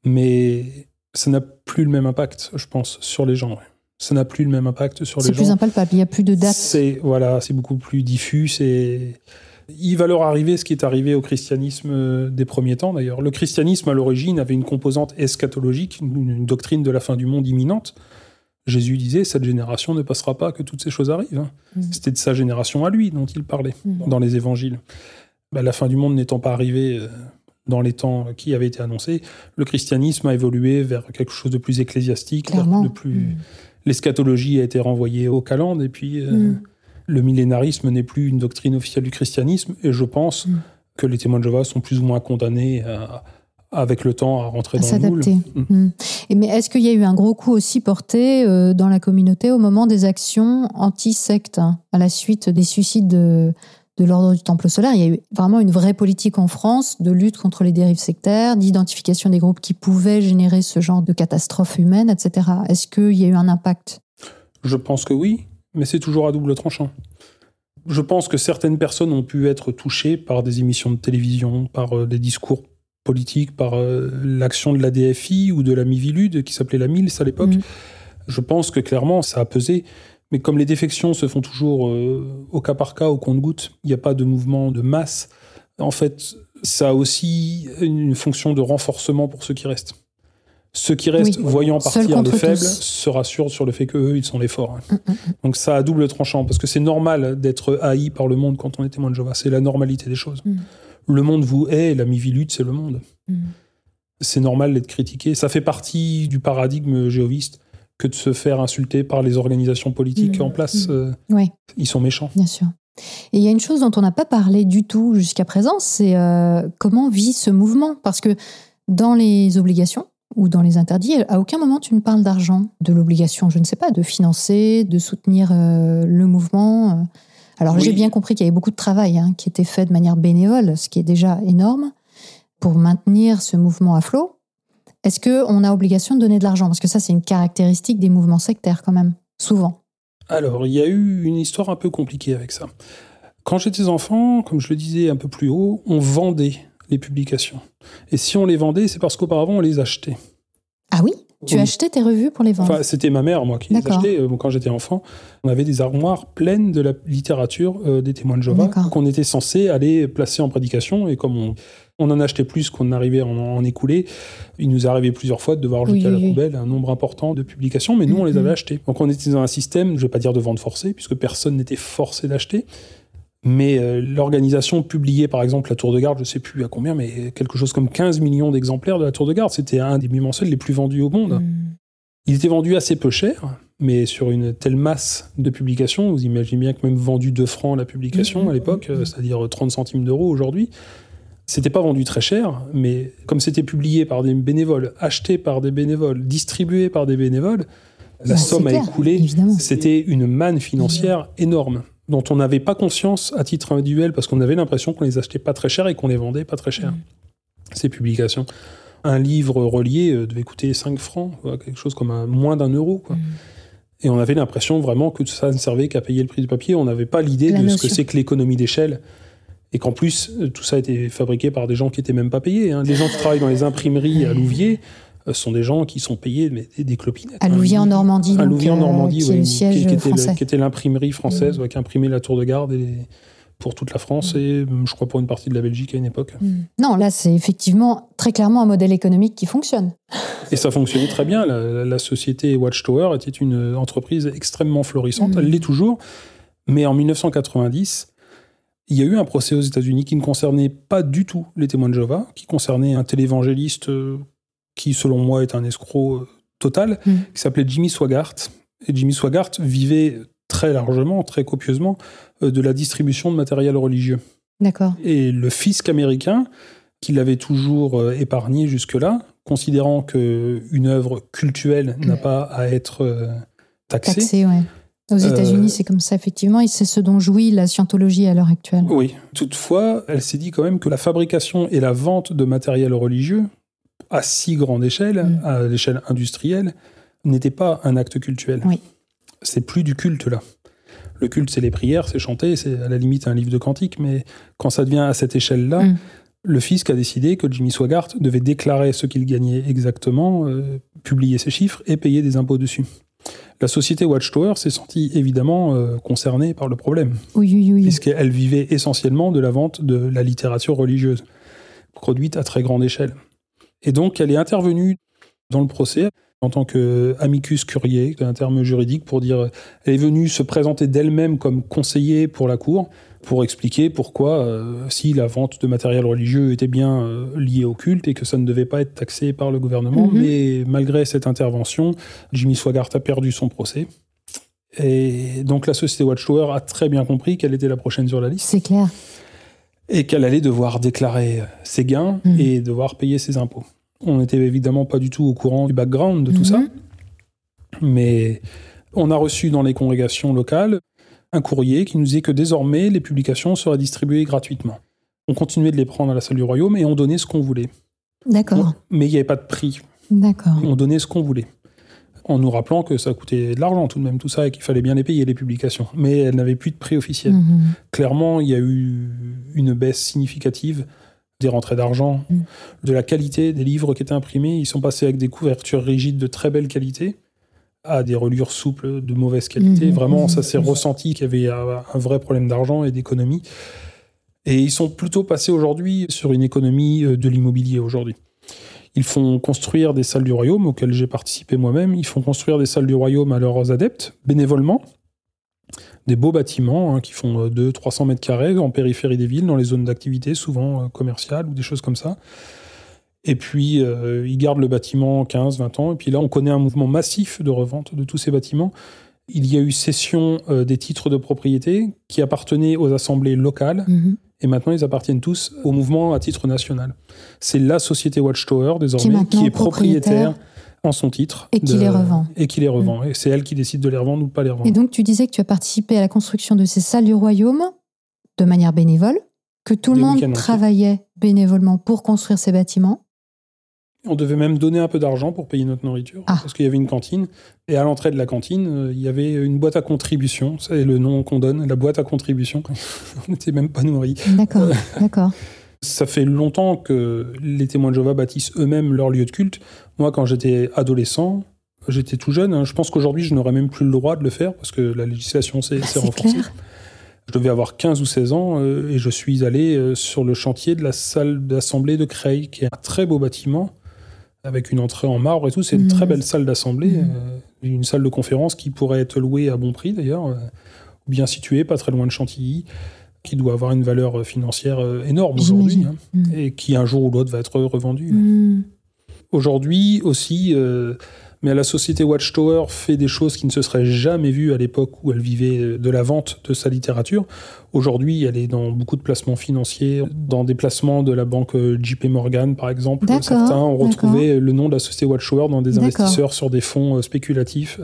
mais ça n'a plus le même impact, je pense, sur les gens. ouais. Ça n'a plus le même impact sur les C'est gens. plus impalpable, il n'y a plus de date. C'est voilà, c'est beaucoup plus diffus. C'est il va leur arriver ce qui est arrivé au christianisme euh, des premiers temps d'ailleurs. Le christianisme à l'origine avait une composante eschatologique, une, doctrine de la fin du monde imminente. Jésus disait cette génération ne passera pas que toutes ces choses arrivent. hein. Mhm. C'était de sa génération à lui dont il parlait Mhm. dans les évangiles. Bah, la fin du monde n'étant pas arrivée euh, dans les temps qui avaient été annoncés, le christianisme a évolué vers quelque chose de plus ecclésiastique, Clairement. de plus l'eschatologie a été renvoyée au calende et puis euh, Mm. le millénarisme n'est plus une doctrine officielle du christianisme et je pense Mm. que les témoins de Jéhovah sont plus ou moins condamnés à- avec le temps à rentrer à dans le moule. s'adapter. Mm. Mm. Et mais est-ce qu'il y a eu un gros coup aussi porté euh, dans la communauté au moment des actions anti-sectes hein, à la suite des suicides de, de l'ordre du Temple solaire Il y a eu vraiment une vraie politique en France de lutte contre les dérives sectaires, d'identification des groupes qui pouvaient générer ce genre de catastrophes humaines, etc. Est-ce qu'il y a eu un impact? Je pense que oui, mais c'est toujours à double tranchant. Je pense que certaines personnes ont pu être touchées par des émissions de télévision, par euh, des discours politiques, par euh, l'action de la DFI ou de la Mivilude, qui s'appelait la MILS à l'époque. Mm. Je pense que clairement, ça a pesé. Mais comme les défections se font toujours euh, au cas par cas, au compte-goutte, il n'y a pas de mouvement de masse. En fait, ça a aussi une fonction de renforcement pour ceux qui restent. Ceux qui restent, Oui. voyant partir les faibles, tous. se rassurent sur le fait qu'eux, ils sont les forts. hein. Mm, mm, Donc ça a double tranchant, parce que c'est normal d'être haï par le monde quand on est témoin de Jéhovah. C'est la normalité des choses. Mm. Le monde vous hait, la mivilude, c'est le monde. mm. C'est normal d'être critiqué. Ça fait partie du paradigme jéhoviste que de se faire insulter par les organisations politiques en place. Mm. Euh, Oui. ils sont méchants. Bien sûr. Et il y a une chose dont on n'a pas parlé du tout jusqu'à présent, c'est euh, comment vit ce mouvement? Parce que dans les obligations ou dans les interdits, à aucun moment tu ne parles d'argent, de l'obligation, je ne sais pas, de financer, de soutenir euh, le mouvement. Alors Oui. j'ai bien compris qu'il y avait beaucoup de travail hein, qui était fait de manière bénévole, ce qui est déjà énorme, pour maintenir ce mouvement à flot. Est-ce qu'on a obligation de donner de l'argent? Parce que ça, c'est une caractéristique des mouvements sectaires quand même, souvent. Alors, il y a eu une histoire un peu compliquée avec ça. Quand j'étais enfant, comme je le disais un peu plus haut, on vendait les publications. Et si on les vendait, c'est parce qu'auparavant, on les achetait. Ah oui? Tu Oui. achetais tes revues pour les vendre Enfin, c'était ma mère, moi, qui les achetait. Euh, Quand j'étais enfant, on avait des armoires pleines de la littérature euh, des témoins de Jéhovah qu'on était censé aller placer en prédication. Et comme on, on en achetait plus qu'on arrivait à en, en écouler, il nous arrivait plusieurs fois de devoir Oui, jeter à la oui, poubelle un nombre important de publications, mais nous, on les avait achetées. Donc on était dans un système, je ne vais pas dire de vente forcée, puisque personne n'était forcé d'acheter. Mais euh, l'organisation publiait, par exemple, la Tour de Garde, je ne sais plus à combien, mais quelque chose comme 15 millions d'exemplaires de la Tour de Garde. C'était un des bimensuels les plus vendus au monde. Hmm. Il était vendu assez peu cher, mais sur une telle masse de publications, vous imaginez bien que même vendu 2 francs la publication Mhm. à l'époque, euh, c'est-à-dire 30 centimes d'euros aujourd'hui, c'était pas vendu très cher, mais comme c'était publié par des bénévoles, acheté par des bénévoles, distribué par des bénévoles, la Bah, somme à clair, écouler, c'était une manne financière énorme dont on n'avait pas conscience à titre individuel parce qu'on avait l'impression qu'on les achetait pas très cher et qu'on les vendait pas très cher. Mhm. Ces publications. Un livre relié euh, devait coûter 5 francs, quelque chose comme un- moins d'un euro. Quoi. Hmm. Et on avait l'impression vraiment que ça ne servait qu'à payer le prix du papier. On n'avait pas l'idée de ce que c'est que l'économie d'échelle. Et qu'en plus, euh, tout ça a été fabriqué par des gens qui n'étaient même pas payés. hein. Les gens qui travaillent dans les imprimeries à Louviers euh, sont des gens qui sont payés mais des, clopinettes. À hein. Louviers en Normandie, À Louviers en euh, Normandie, qui oui, siège qui, était le- français. qui était l'imprimerie française Mm. ouais, qui imprimait la Tour de Garde et les- pour toute la France et euh, je crois pour une partie de la Belgique à une époque. Non, là, c'est effectivement très clairement un modèle économique qui fonctionne. Et ça fonctionnait très bien. La, société Watchtower était une entreprise extrêmement florissante. Elle l'est toujours. Mais en 1990, il y a eu un procès aux États-Unis qui ne concernait pas du tout les témoins de Jéhovah, qui concernait un télévangéliste euh, qui, selon moi, est un escroc euh, total, Mhm. qui s'appelait Jimmy Swaggart. Et Jimmy Swaggart vivait très largement, très copieusement, euh, de la distribution de matériel religieux. D'accord. Et le fisc américain, qui l'avait toujours euh, épargné jusque-là, considérant qu'une œuvre cultuelle n'a pas à être taxée. Taxé, ouais. Aux Euh, États-Unis, c'est comme ça, effectivement, et c'est ce dont jouit la scientologie à l'heure actuelle. Oui. Toutefois, elle s'est dit quand même que la fabrication et la vente de matériel religieux, à si grande échelle, Mm. à l'échelle industrielle, n'était pas un acte cultuel. Oui. C'est plus du culte là. Le culte, c'est les prières, c'est chanter, c'est à la limite un livre de cantique, mais quand ça devient à cette échelle-là, Mm. le fisc a décidé que Jimmy Swaggart devait déclarer ce qu'il gagnait exactement, euh, publier ses chiffres et payer des impôts dessus. La société Watchtower s'est sentie évidemment euh, concernée par le problème Oui, oui, oui. puisqu'elle vivait essentiellement de la vente de la littérature religieuse, produite à très grande échelle. Et donc, elle est intervenue dans le procès en tant qu'amicus curiae, un terme juridique pour dire, elle est venue se présenter d'elle-même comme conseiller pour la cour, pour expliquer pourquoi, euh, si la vente de matériel religieux était bien euh, liée au culte et que ça ne devait pas être taxé par le gouvernement, Mhm. mais malgré cette intervention, Jimmy Swaggart a perdu son procès. Et donc la société Watchtower a très bien compris qu'elle était la prochaine sur la liste C'est clair. et qu'elle allait devoir déclarer ses gains Mhm. et devoir payer ses impôts. On n'était évidemment pas du tout au courant du background de tout Mhm. ça, mais on a reçu dans les congrégations locales un courrier qui nous disait que désormais les publications seraient distribuées gratuitement. On continuait de les prendre à la salle du royaume et on donnait ce qu'on voulait. D'accord. Mais il n'y avait pas de prix. D'accord. On donnait ce qu'on voulait. En nous rappelant que ça coûtait de l'argent tout de même, tout ça, et qu'il fallait bien les payer, les publications. Mais elles n'avaient plus de prix officiel. Mhm. Clairement, il y a eu une baisse significative des rentrées d'argent, Mm. de la qualité des livres qui étaient imprimés. Ils sont passés avec des couvertures rigides de très belle qualité à des reliures souples de mauvaise qualité. Mhm, Vraiment, ça s'est mhm. ressenti qu'il y avait un un vrai problème d'argent et d'économie. Et ils sont plutôt passés aujourd'hui sur une économie euh, de l'immobilier aujourd'hui. Ils font construire des salles du royaume auxquelles j'ai participé moi-même. Ils font construire des salles du royaume à leurs adeptes, bénévolement. Des beaux bâtiments hein, qui font 200-300 mètres carrés en périphérie des villes, dans les zones d'activité, souvent euh, commerciales ou des choses comme ça. Et puis, euh, ils gardent le bâtiment 15-20 ans. Et puis là, on connaît un mouvement massif de revente de tous ces bâtiments. Il y a eu cession euh, des titres de propriété qui appartenaient aux assemblées locales Mhm. et maintenant ils appartiennent tous au mouvement à titre national. C'est la société Watchtower désormais qui est propriétaire, propriétaire en son titre et qui les revend. et qui les revend. Et c'est elle qui décide de les revendre ou de pas les revendre. Et donc, tu disais que tu as participé à la construction de ces salles du royaume de manière bénévole, que tout le monde travaillait bénévolement pour construire ces bâtiments. On devait même donner un peu d'argent pour payer notre nourriture Ah. parce qu'il y avait une cantine et à l'entrée de la cantine euh, il y avait une boîte à contribution. C'est le nom qu'on donne, la boîte à contribution. On n'était même pas nourris. D'accord, d'accord. Ça fait longtemps que les témoins de Jéhovah bâtissent eux-mêmes leur lieu de culte. Moi, quand j'étais adolescent, j'étais tout jeune. hein, je pense qu'aujourd'hui, je n'aurais même plus le droit de le faire parce que la législation s'est c'est renforcée. clair. Je devais avoir 15 ou 16 ans euh, et je suis allé euh, sur le chantier de la salle d'assemblée de Creil, qui est un très beau bâtiment avec une entrée en marbre et tout. C'est une très belle salle d'assemblée, Mhm. euh, une salle de conférence qui pourrait être louée à bon prix d'ailleurs, bien située, pas très loin de Chantilly, qui doit avoir une valeur euh, financière euh, énorme aujourd'hui hein, Mm. et qui un jour ou l'autre va être revendue. Mm. Aujourd'hui aussi, euh, mais la société Watchtower fait des choses qui ne se seraient jamais vues à l'époque où elle vivait euh, de la vente de sa littérature. Aujourd'hui, elle est dans beaucoup de placements financiers, dans des placements de la banque euh, JP Morgan, par exemple. Certains ont retrouvé le nom de la société Watchtower dans des investisseurs sur des fonds euh, spéculatifs.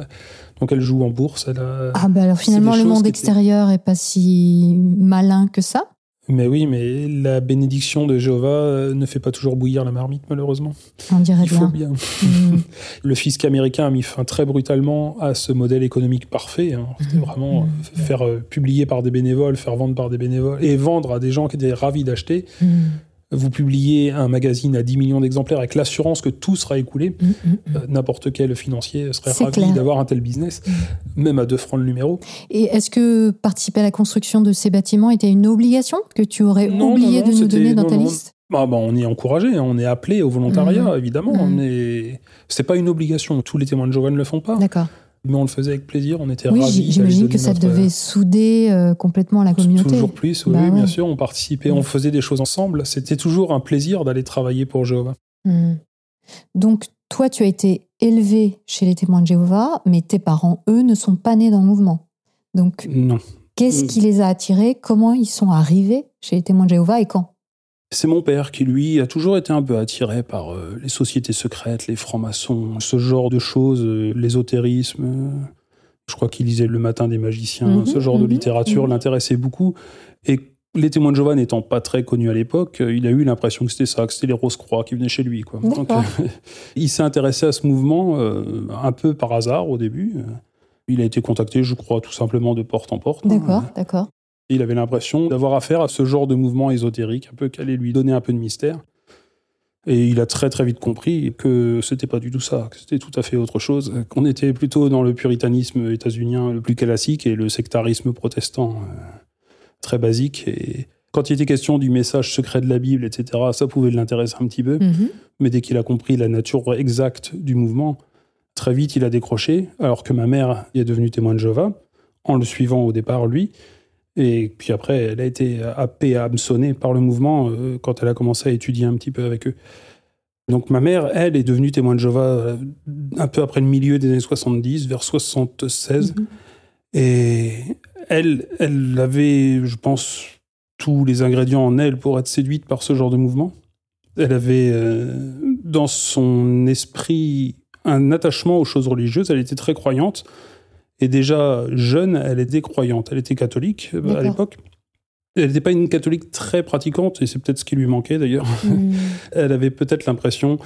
Donc elle joue en bourse. Elle a- Ah bah alors finalement le monde extérieur est pas si malin que ça. Mais oui, mais la bénédiction de Jéhovah euh, ne fait pas toujours bouillir la marmite, malheureusement. On dirait Il faut bien. bien. Mm. Le fisc américain a mis fin très brutalement à ce modèle économique parfait. hein. C'était Mhm. vraiment Mhm. euh, faire euh, publier par des bénévoles, faire vendre par des bénévoles et vendre à des gens qui étaient ravis d'acheter. Vous publiez un magazine à 10 millions d'exemplaires avec l'assurance que tout sera écoulé. Mm, mm, mm. Euh, N'importe quel financier serait ravi d'avoir un tel business, même à 2 francs le numéro. Et est-ce que participer à la construction de ces bâtiments était une obligation que tu aurais Non, oublié non, non, de nous donner dans ta liste? Bah, bah, on est encouragé, hein, on est appelé au volontariat, évidemment, mais c'est pas une obligation. Tous les témoins de Jéhovah ne le font pas, D'accord. Mais on le faisait avec plaisir. On était Oui, ravis. j'imagine que ça notre- devait souder euh, complètement la communauté. Toujours plus, oui, Bah oui, bien sûr. On participait, Mm. on faisait des choses ensemble. C'était toujours un plaisir d'aller travailler pour Jéhovah. Mm. Donc, toi, tu as été élevé chez les témoins de Jéhovah, mais tes parents, eux, ne sont pas nés dans le mouvement. Donc, Non. qu'est-ce Mm. qui les a attirés? Comment ils sont arrivés chez les témoins de Jéhovah et quand? C'est mon père qui, lui, a toujours été un peu attiré par euh, les sociétés secrètes, les francs-maçons, ce genre de choses, euh, l'ésotérisme. euh, je crois qu'il lisait Le Matin des magiciens, Mhm, ce genre de mhm, littérature mhm. l'intéressait beaucoup. Et les témoins de Jéhovah n'étant pas très connus à l'époque, euh, il a eu l'impression que c'était ça, que c'était les Rose-Croix qui venaient chez lui. Quoi. D'accord. Donc, il s'est intéressé à ce mouvement un peu par hasard au début. Il a été contacté, je crois, tout simplement de porte en porte. hein. D'accord, Il avait l'impression d'avoir affaire à ce genre de mouvement ésotérique, un peu qui allait lui donner un peu de mystère. Et il a très très vite compris que c'était pas du tout ça, que c'était tout à fait autre chose, qu'on était plutôt dans le puritanisme états-unien le plus classique et le sectarisme protestant euh, très basique. Et quand il était question du message secret de la Bible, etc., ça pouvait l'intéresser un petit peu. Mhm. Mais dès qu'il a compris la nature exacte du mouvement, très vite il a décroché, alors que ma mère est devenue témoin de Jéhovah, en le suivant au départ, lui. Et puis après, elle a été happée, hameçonnée par le mouvement euh, quand elle a commencé à étudier un petit peu avec eux. Donc ma mère, elle, est devenue témoin de Jéhovah euh, un peu après le milieu des années 70, vers 76. Mhm. Et elle, elle avait, je pense, tous les ingrédients en elle pour être séduite par ce genre de mouvement. Elle avait euh, dans son esprit un attachement aux choses religieuses. Elle était très croyante. Et déjà jeune, elle était croyante. Elle était catholique euh, à l'époque. Elle n'était pas une catholique très pratiquante, et c'est peut-être ce qui lui manquait d'ailleurs. Mm. Elle avait peut-être l'impression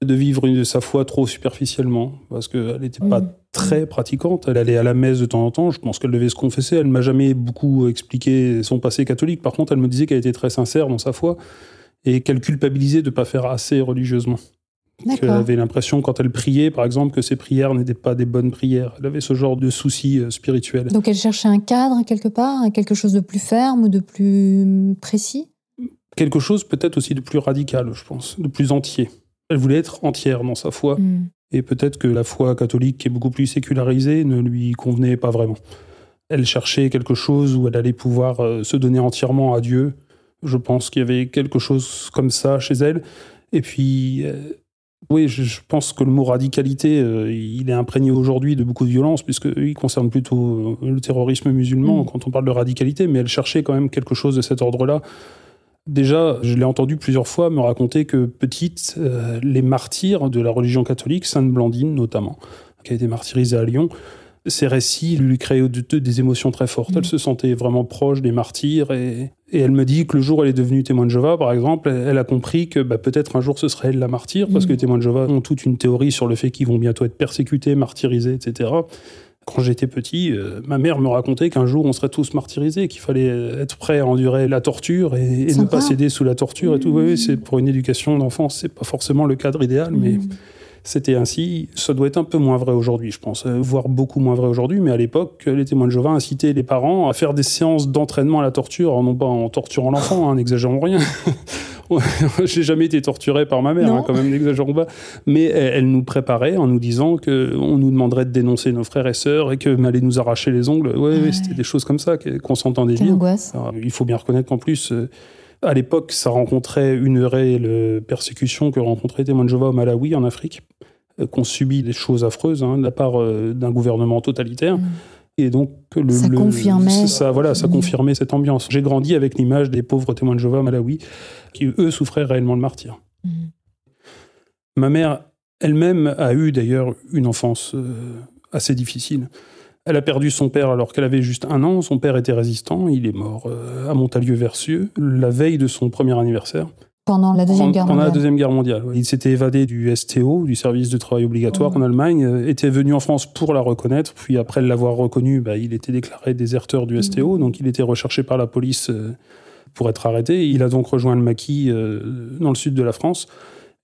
de vivre une, sa foi trop superficiellement, parce qu'elle n'était pas très pratiquante. Elle allait à la messe de temps en temps. Je pense qu'elle devait se confesser. Elle ne m'a jamais beaucoup expliqué son passé catholique. Par contre, elle me disait qu'elle était très sincère dans sa foi et qu'elle culpabilisait de ne pas faire assez religieusement. D'accord. avait l'impression, quand elle priait, par exemple, que ses prières n'étaient pas des bonnes prières. Elle avait ce genre de soucis euh, spirituels. Donc, elle cherchait un cadre quelque part, quelque chose de plus ferme ou de plus précis? Quelque chose peut-être aussi de plus radical, je pense, de plus entier. Elle voulait être entière dans sa foi. Mm. Et peut-être que la foi catholique, qui est beaucoup plus sécularisée, ne lui convenait pas vraiment. Elle cherchait quelque chose où elle allait pouvoir euh, se donner entièrement à Dieu. Je pense qu'il y avait quelque chose comme ça chez elle. Et puis, euh, oui, je, je pense que le mot radicalité, euh, il est imprégné aujourd'hui de beaucoup de violence, puisqu'il concerne plutôt euh, le terrorisme musulman Mm. quand on parle de radicalité, mais elle cherchait quand même quelque chose de cet ordre-là. Déjà, je l'ai entendu plusieurs fois me raconter que petite, euh, les martyrs de la religion catholique, Sainte Blandine notamment, qui a été martyrisée à Lyon, ces récits lui créaient de- de- des émotions très fortes. Elle se sentait vraiment proche des martyrs et, et elle me dit que le jour où elle est devenue témoin de Jéhovah, par exemple, elle, a compris que bah, peut-être un jour ce serait elle la martyr, parce Mhm. que les témoins de Jéhovah ont toute une théorie sur le fait qu'ils vont bientôt être persécutés, martyrisés, etc. Quand j'étais petit, euh, ma mère me racontait qu'un jour on serait tous martyrisés, qu'il fallait être prêt à endurer la torture et, et ne pas céder sous la torture et tout. Oui, oui, c'est pour une éducation d'enfant, c'est pas forcément le cadre idéal, mais Mm. C'était ainsi. Ça doit être un peu moins vrai aujourd'hui, je pense, euh, voire beaucoup moins vrai aujourd'hui. Mais à l'époque, les témoins de Jéhovah incitaient les parents à faire des séances d'entraînement à la torture, non pas en torturant l'enfant, hein, n'exagérons rien. J'ai jamais été torturé par ma mère, hein, quand même, n'exagérons pas. Mais elle, elle nous préparait en nous disant que on nous demanderait de dénoncer nos frères et sœurs et que allait nous arracher les ongles. Ouais, c'était des choses comme ça qu'on s'entendait Quelle dire. angoisse. Alors, il faut bien reconnaître qu'en plus, euh, à l'époque, ça rencontrait une réelle persécution que rencontraient les témoins de Jéhovah au Malawi, en Afrique, euh, qu'on subit des choses affreuses hein, de la part euh, d'un gouvernement totalitaire. Mm. Et donc, le, Ça le- confirmait. Ça, voilà, ça Mm. confirmait cette ambiance. J'ai grandi avec l'image des pauvres témoins de Jéhovah au Malawi, qui eux souffraient réellement le martyr. Mm. Ma mère elle-même a eu d'ailleurs une enfance euh, assez difficile. Elle a perdu son père alors qu'elle avait juste un an. Son père était résistant. Il est mort euh, à Montalieu-Versieux la veille de son premier anniversaire. Pendant la Deuxième Guerre pendant la mondiale. Deuxième Guerre mondiale. ouais. Il s'était évadé du STO, du service de travail obligatoire en Allemagne, euh, était venu en France pour la reconnaître. Puis après l'avoir reconnue, bah, il était déclaré déserteur du STO, donc il était recherché par la police euh, pour être arrêté. Il a donc rejoint le maquis dans le sud de la France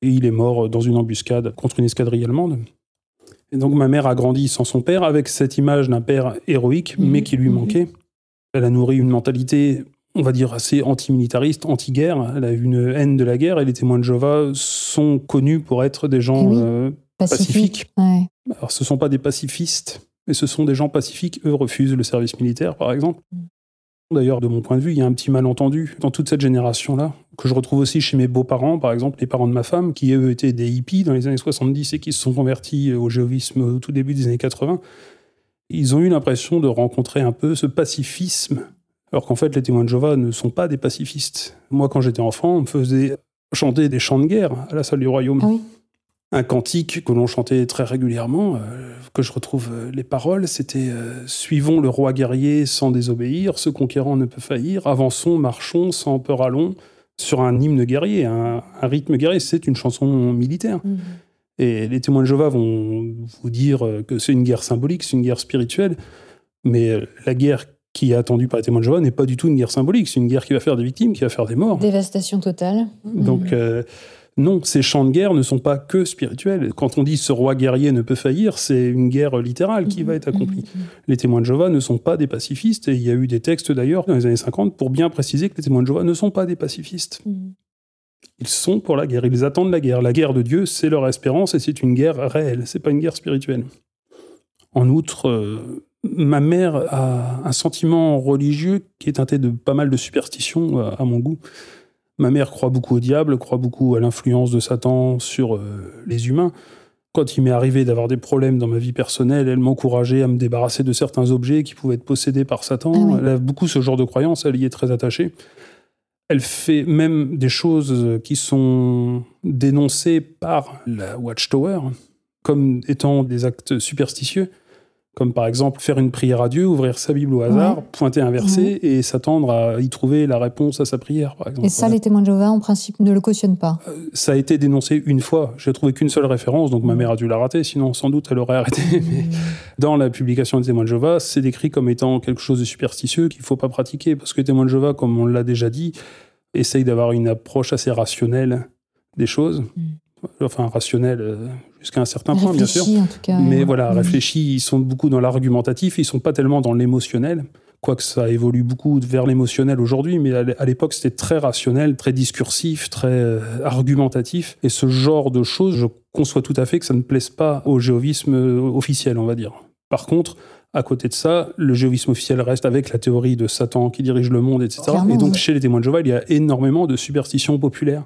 et il est mort dans une embuscade contre une escadrille allemande. Et donc ma mère a grandi sans son père avec cette image d'un père héroïque, Mhm. mais qui lui Mhm. manquait. Elle a nourri une mentalité, on va dire, assez antimilitariste, anti-guerre. Elle a eu une haine de la guerre et les témoins de Jéhovah sont connus pour être des gens oui. euh, Pacifique. pacifiques. Ouais. Alors ce sont pas des pacifistes, mais ce sont des gens pacifiques. Eux refusent le service militaire, par exemple. D'ailleurs, de mon point de vue, il y a un petit malentendu dans toute cette génération-là, que je retrouve aussi chez mes beaux-parents, par exemple, les parents de ma femme, qui eux étaient des hippies dans les années 70 et qui se sont convertis au jéhovisme au tout début des années 80. Ils ont eu l'impression de rencontrer un peu ce pacifisme, alors qu'en fait, les témoins de Jéhovah ne sont pas des pacifistes. Moi, quand j'étais enfant, on me faisait chanter des chants de guerre à la salle du royaume Ah. Un cantique que l'on chantait très régulièrement, euh, que je retrouve euh, les paroles, c'était euh, Suivons le roi guerrier sans désobéir, ce conquérant ne peut faillir, avançons, marchons, sans peur allons, sur un hymne guerrier, un, un rythme guerrier, c'est une chanson militaire. Mm. Et les témoins de Jéhovah vont vous dire que c'est une guerre symbolique, c'est une guerre spirituelle, mais la guerre qui est attendue par les témoins de Jéhovah n'est pas du tout une guerre symbolique, c'est une guerre qui va faire des victimes, qui va faire des morts. Dévastation totale. Donc, euh, non, ces chants de guerre ne sont pas que spirituels. Quand on dit ce roi guerrier ne peut faillir, c'est une guerre littérale qui va être accomplie. Mhm. Les témoins de Jéhovah ne sont pas des pacifistes, et il y a eu des textes d'ailleurs dans les années 50 pour bien préciser que les témoins de Jéhovah ne sont pas des pacifistes. Mhm. Ils sont pour la guerre, ils attendent la guerre. La guerre de Dieu, c'est leur espérance, et c'est une guerre réelle, c'est pas une guerre spirituelle. En outre, euh, ma mère a un sentiment religieux qui est teinté de pas mal de superstitions euh, à mon goût. Ma mère croit beaucoup au diable, croit beaucoup à l'influence de Satan sur euh, les humains. Quand il m'est arrivé d'avoir des problèmes dans ma vie personnelle, elle m'encourageait à me débarrasser de certains objets qui pouvaient être possédés par Satan. Ah oui. Elle a beaucoup ce genre de croyances, elle y est très attachée. Elle fait même des choses qui sont dénoncées par la Watchtower comme étant des actes superstitieux, comme par exemple faire une prière à Dieu, ouvrir sa Bible au hasard, Ouais. pointer un verset et s'attendre à y trouver la réponse à sa prière, par exemple. Et ça, les témoins de Jéhovah, en principe, ne le cautionnent pas. Ça a été dénoncé une fois. J'ai trouvé qu'une seule référence, donc ma mère a dû la rater, sinon sans doute elle aurait arrêté. Mais dans la publication des témoins de Jéhovah, c'est décrit comme étant quelque chose de superstitieux qu'il ne faut pas pratiquer, parce que les témoins de Jéhovah, comme on l'a déjà dit, essayent d'avoir une approche assez rationnelle des choses. Enfin, rationnelle euh, jusqu'à un certain point, bien sûr. En tout cas. Mais ouais. voilà, Mhm. réfléchis, ils sont beaucoup dans l'argumentatif, ils sont pas tellement dans l'émotionnel. Quoique ça évolue beaucoup vers l'émotionnel aujourd'hui, mais à l'é- à l'époque c'était très rationnel, très discursif, très euh, argumentatif. Et ce genre de choses, je conçois tout à fait que ça ne plaise pas au géovisme euh, officiel, on va dire. Par contre, à côté de ça, le géovisme officiel reste avec la théorie de Satan qui dirige le monde, etc. Clairement, et donc oui. chez les témoins de Jéhovah, il y a énormément de superstitions populaires.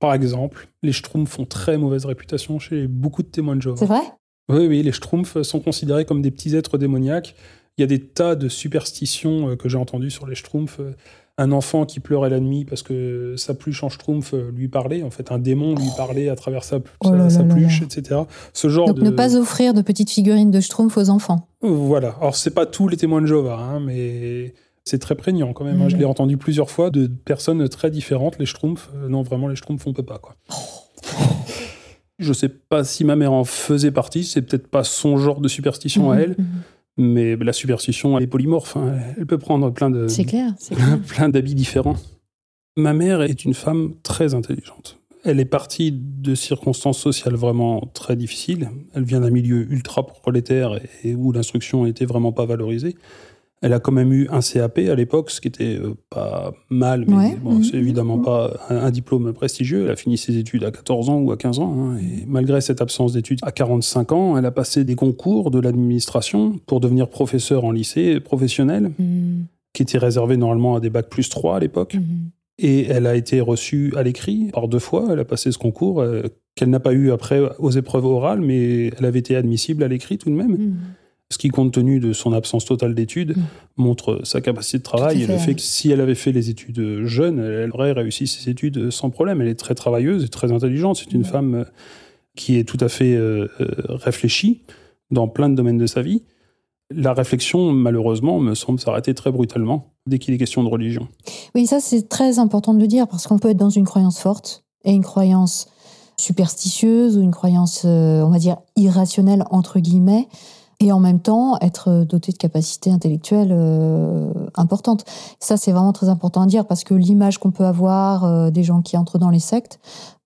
Par exemple, les Schtroumpfs font très mauvaise réputation chez beaucoup de témoins de Jéhovah. C'est vrai? Oui, oui, les Schtroumpfs sont considérés comme des petits êtres démoniaques. Il y a des tas de superstitions euh, que j'ai entendues sur les Schtroumpfs. Euh, Un enfant qui pleurait la nuit parce que sa pluche en Schtroumpf euh, lui parlait. En fait, un démon lui parlait à travers sa, Oh là sa là pluche, là. etc. Ce genre Donc de... ne pas offrir de petites figurines de Schtroumpf aux enfants. Voilà. Alors, c'est pas tous les témoins de Jéhovah, hein, mais c'est très prégnant quand même. hein. Je Mhm. l'ai entendu plusieurs fois de personnes très différentes. Les Schtroumpfs, euh, non, vraiment, les Schtroumpfs, on peut pas, quoi. Je sais pas si ma mère en faisait partie, c'est peut-être pas son genre de superstition à Mhm, elle, mais la superstition, elle est polymorphe. hein. Elle peut prendre plein de C'est clair, plein d'habits différents. Ma mère est une femme très intelligente. Elle est partie de circonstances sociales vraiment très difficiles. Elle vient d'un milieu ultra prolétaire et où l'instruction n'était vraiment pas valorisée. Elle a quand même eu un CAP à l'époque, ce qui était euh, pas mal, mais Ouais. bon, c'est Mhm. évidemment pas un, un diplôme prestigieux. Elle a fini ses études à 14 ans ou à 15 ans. hein, et malgré cette absence d'études, à 45 ans, elle a passé des concours de l'administration pour devenir professeur en lycée professionnel Mhm, qui était réservé normalement à des bacs plus 3 à l'époque. mhm. Et elle a été reçue à l'écrit par deux fois. Elle a passé ce concours euh, qu'elle n'a pas eu après aux épreuves orales, mais elle avait été admissible à l'écrit tout de même. Ce qui, compte tenu de son absence totale d'études, Mm. montre sa capacité de travail et le fait, que si elle avait fait les études jeunes, elle aurait réussi ses études sans problème. Elle est très travailleuse et très intelligente. C'est une Mm. femme euh, qui est tout à fait euh, euh, réfléchie dans plein de domaines de sa vie. La réflexion, malheureusement, me semble s'arrêter très brutalement dès qu'il est question de religion. Oui, ça c'est très important de le dire parce qu'on peut être dans une croyance forte et une croyance superstitieuse ou une croyance, on va dire, irrationnelle entre guillemets, et en même temps être doté de capacités intellectuelles euh, importantes. Ça c'est vraiment très important à dire parce que l'image qu'on peut avoir euh, des gens qui entrent dans les sectes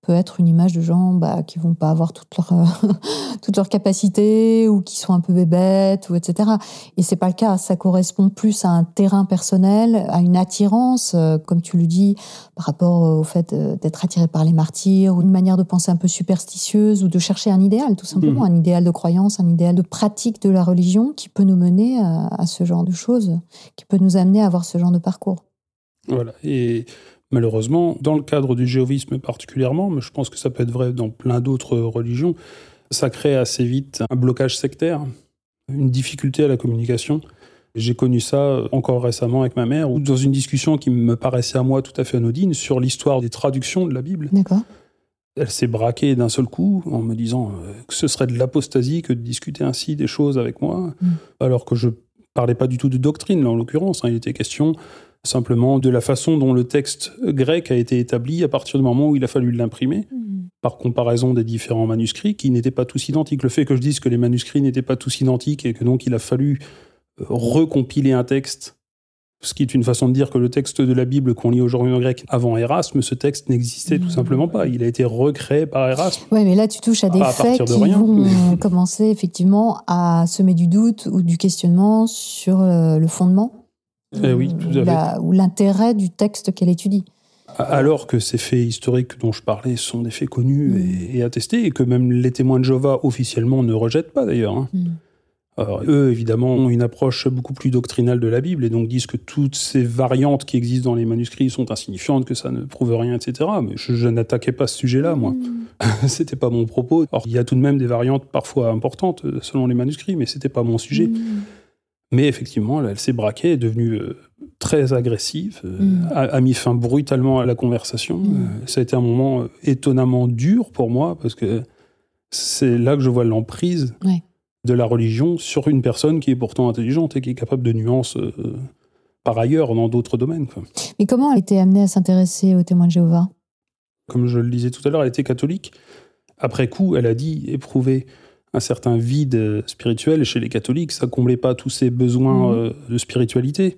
peut être une image de gens bah, qui vont pas avoir toutes leurs euh, toutes leurs capacités ou qui sont un peu bébêtes ou etc. Et c'est pas le cas. Ça correspond plus à un terrain personnel, à une attirance, euh, comme tu le dis, par rapport au fait euh, d'être attiré par les martyrs ou une manière de penser un peu superstitieuse ou de chercher un idéal, tout simplement, un idéal de croyance, un idéal de pratique de la religion qui peut nous mener à, à ce genre de choses, qui peut nous amener à avoir ce genre de parcours. Voilà. Et malheureusement, dans le cadre du jéhovisme particulièrement, mais je pense que ça peut être vrai dans plein d'autres religions, ça crée assez vite un blocage sectaire, une difficulté à la communication. J'ai connu ça encore récemment avec ma mère, ou dans une discussion qui me paraissait à moi tout à fait anodine sur l'histoire des traductions de la Bible. D'accord Elle s'est braquée d'un seul coup en me disant euh, que ce serait de l'apostasie que de discuter ainsi des choses avec moi, Mm. alors que je parlais pas du tout de doctrine, là, en l'occurrence. hein. il était question simplement de la façon dont le texte grec a été établi à partir du moment où il a fallu l'imprimer, par comparaison des différents manuscrits qui n'étaient pas tous identiques. Le fait que je dise que les manuscrits n'étaient pas tous identiques et que donc il a fallu euh, recompiler un texte, ce qui est une façon de dire que le texte de la Bible qu'on lit aujourd'hui en grec avant Erasme, ce texte n'existait tout Mhm. simplement pas. Il a été recréé par Erasme. Oui, mais là, tu touches à des Pas faits de qui rien. vont commencer effectivement à semer du doute ou du questionnement sur euh, le fondement Eh oui, tout à fait. la- ou l'intérêt du texte qu'elle étudie. Alors que ces faits historiques dont je parlais sont des faits connus Mhm. et, et attestés, et que même les témoins de Jéhovah officiellement ne rejettent pas d'ailleurs. hein. Mm. Alors, eux, évidemment, ont une approche beaucoup plus doctrinale de la Bible et donc disent que toutes ces variantes qui existent dans les manuscrits sont insignifiantes, que ça ne prouve rien, etc. Mais je, je n'attaquais pas ce sujet-là, moi. Mm. c'était pas mon propos. Alors, il y a tout de même des variantes parfois importantes selon les manuscrits, mais c'était pas mon sujet. Mm. Mais effectivement, elle, elle s'est braquée, est devenue euh, très agressive, euh, Mm. a, a mis fin brutalement à la conversation. Mm. Euh, ça a été un moment étonnamment dur pour moi, parce que c'est là que je vois l'emprise Ouais. de la religion sur une personne qui est pourtant intelligente et qui est capable de nuances euh, par ailleurs dans d'autres domaines. quoi. Mais comment elle était amenée à s'intéresser aux témoins de Jéhovah? Comme je le disais tout à l'heure, elle était catholique. Après coup, elle a dit éprouver un certain vide euh, spirituel chez les catholiques. Ça comblait pas tous ses besoins Mhm. euh, de spiritualité.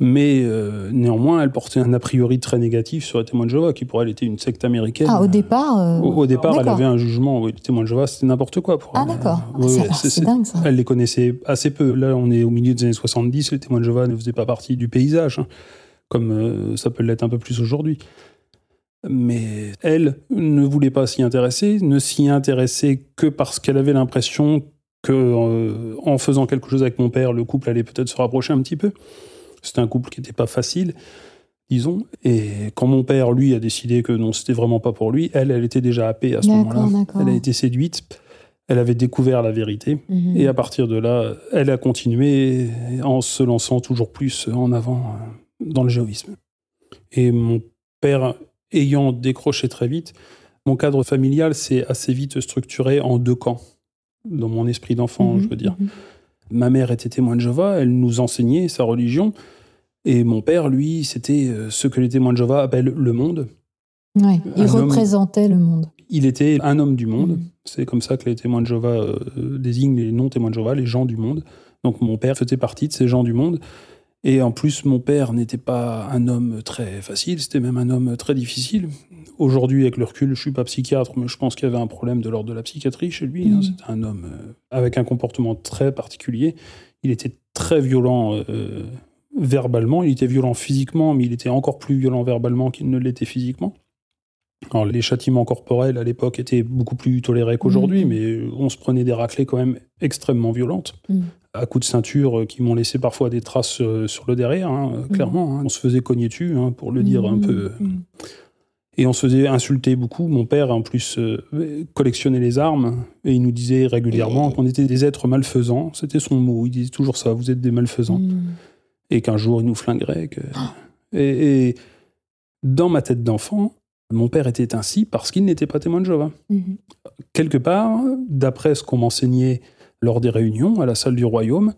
Mais euh, néanmoins, elle portait un a priori très négatif sur les témoins de Jéhovah, qui pour elle était une secte américaine. Ah, au départ euh, Au, au départ, elle D'accord. avait un jugement. Oui, les témoins de Jéhovah, c'était n'importe quoi pour Ah, elle. d'accord. Euh, ouais, C'est- ouais, dingue ça. elle les connaissait assez peu. Là, on est au milieu des années 70, les témoins de Jéhovah ne faisaient pas partie du paysage, hein, comme euh, ça peut l'être un peu plus aujourd'hui. Mais elle ne voulait pas s'y intéresser, ne s'y intéressait que parce qu'elle avait l'impression que euh, en faisant quelque chose avec mon père, le couple allait peut-être se rapprocher un petit peu. C'était un couple qui n'était pas facile, disons. Et quand mon père, lui, a décidé que non, c'était vraiment pas pour lui, elle, elle était déjà happée à ce moment-là. Elle a été séduite, elle avait découvert la vérité. Mhm. Et à partir de là, elle a continué en se lançant toujours plus en avant euh, dans le jéhovisme. Et mon père, ayant décroché très vite, mon cadre familial s'est assez vite structuré en deux camps, dans mon esprit d'enfant, Mhm, je veux dire. mhm. Ma mère était témoin de Jéhovah, elle nous enseignait sa religion. Et mon père, lui, c'était euh, ce que les témoins de Jéhovah appellent le monde. Ouais, il homme- représentait le monde. Il était un homme du monde. Mhm. C'est comme ça que les témoins de Jéhovah euh, désignent les non-témoins de Jéhovah, les gens du monde. Donc mon père faisait partie de ces gens du monde. Et en plus, mon père n'était pas un homme très facile, c'était même un homme très difficile. Aujourd'hui, avec le recul, je suis pas psychiatre, mais je pense qu'il y avait un problème de l'ordre de la psychiatrie chez lui. hein. Mhm. C'était un homme euh, avec un comportement très particulier. Il était très violent euh, verbalement, il était violent physiquement, mais il était encore plus violent verbalement qu'il ne l'était physiquement. Alors, les châtiments corporels à l'époque étaient beaucoup plus tolérés qu'aujourd'hui, Mhm. mais on se prenait des raclées quand même extrêmement violentes, Mhm. à coups de ceinture euh, qui m'ont laissé parfois des traces euh, sur le derrière, hein, euh, clairement. hein. On se faisait cogner dessus, hein, pour le dire un peu. Et on se faisait insulter beaucoup. Mon père, en plus, euh, collectionnait les armes et il nous disait régulièrement qu'on était des êtres malfaisants. C'était son mot. Il disait toujours ça vous êtes des malfaisants. Et qu'un jour, il nous flinguerait. que- Et, et dans ma tête d'enfant, mon père était ainsi parce qu'il n'était pas témoin de Jéhovah. Mhm. Quelque part, d'après ce qu'on m'enseignait lors des réunions à la salle du royaume,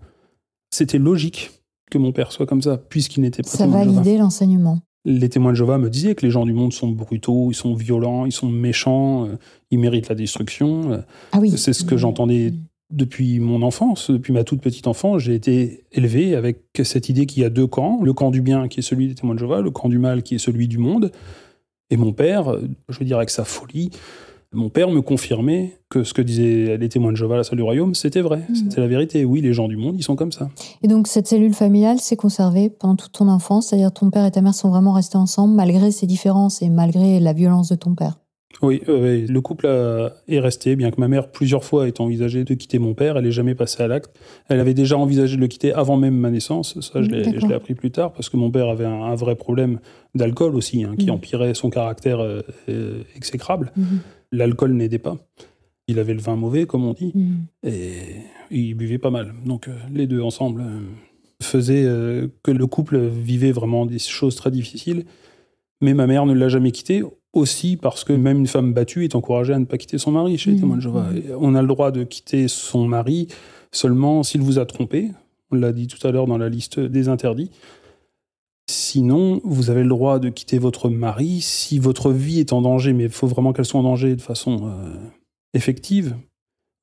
c'était logique que mon père soit comme ça, puisqu'il n'était pas Ça témoin de Jéhovah. validait l'enseignement. Les témoins de Jéhovah me disaient que les gens du monde sont brutaux, ils sont violents, ils sont méchants, euh, ils méritent la destruction. euh. Ah oui. C'est ce que j'entendais depuis mon enfance, depuis ma toute petite enfance. J'ai été élevé avec cette idée qu'il y a deux camps, le camp du bien qui est celui des témoins de Jéhovah, le camp du mal qui est celui du monde. Et mon père, je veux dire avec sa folie, mon père me confirmait que ce que disaient les témoins de Jéhovah à la salle du royaume, c'était vrai, Mhm. c'était la vérité. Oui, les gens du monde, ils sont comme ça. Et donc cette cellule familiale s'est conservée pendant toute ton enfance, c'est-à-dire ton père et ta mère sont vraiment restés ensemble malgré ces différences et malgré la violence de ton père. Oui, euh, le couple a- est resté, bien que ma mère, plusieurs fois, ait envisagé de quitter mon père. Elle n'est jamais passée à l'acte. Elle avait déjà envisagé de le quitter avant même ma naissance. Ça, je l'ai- appris plus tard, parce que mon père avait un, un vrai problème d'alcool aussi, hein, qui Mhm. empirait son caractère euh, euh, exécrable. Mhm. L'alcool n'aidait pas. Il avait le vin mauvais, comme on dit, Mhm. et il buvait pas mal. Donc les deux ensemble faisaient que le couple vivait vraiment des choses très difficiles. Mais ma mère ne l'a jamais quitté, aussi parce que même une femme battue est encouragée à ne pas quitter son mari chez les témoins de Jéhovah. On a le droit de quitter son mari seulement s'il vous a trompé. On l'a dit tout à l'heure dans la liste des interdits. Sinon, vous avez le droit de quitter votre mari si votre vie est en danger, mais il faut vraiment qu'elle soit en danger de façon euh, effective.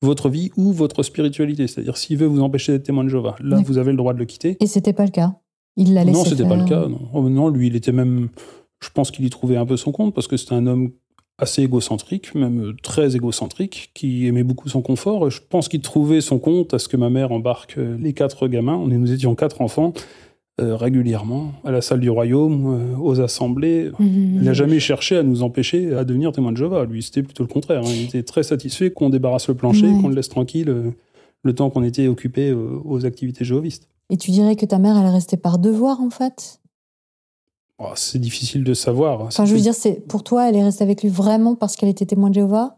Votre vie ou votre spiritualité. C'est-à-dire, s'il veut vous empêcher d'être témoin de Jéhovah, là, vous avez le droit de le quitter. Et c'était pas le cas? Il l'a laissé Non, c'était pas le cas. Non. Oh, non, lui, il était même. Je pense qu'il y trouvait un peu son compte parce que c'était un homme assez égocentrique, même très égocentrique, qui aimait beaucoup son confort. Je pense qu'il trouvait son compte à ce que ma mère embarque euh, les quatre gamins. On est- nous étions quatre enfants euh, régulièrement à la salle du royaume, euh, aux assemblées. Mhm. Il n'a jamais cherché à nous empêcher à devenir témoin de Jéhovah. Lui, c'était plutôt le contraire. hein. Il était très satisfait qu'on débarrasse le plancher, Ouais. qu'on le laisse tranquille euh, le temps qu'on était occupé aux activités jéhovistes. Et tu dirais que ta mère, elle est restée par devoir, en fait? Oh, c'est difficile de savoir. Enfin, je veux dire, c'est pour toi, elle est restée avec lui vraiment parce qu'elle était témoin de Jéhovah?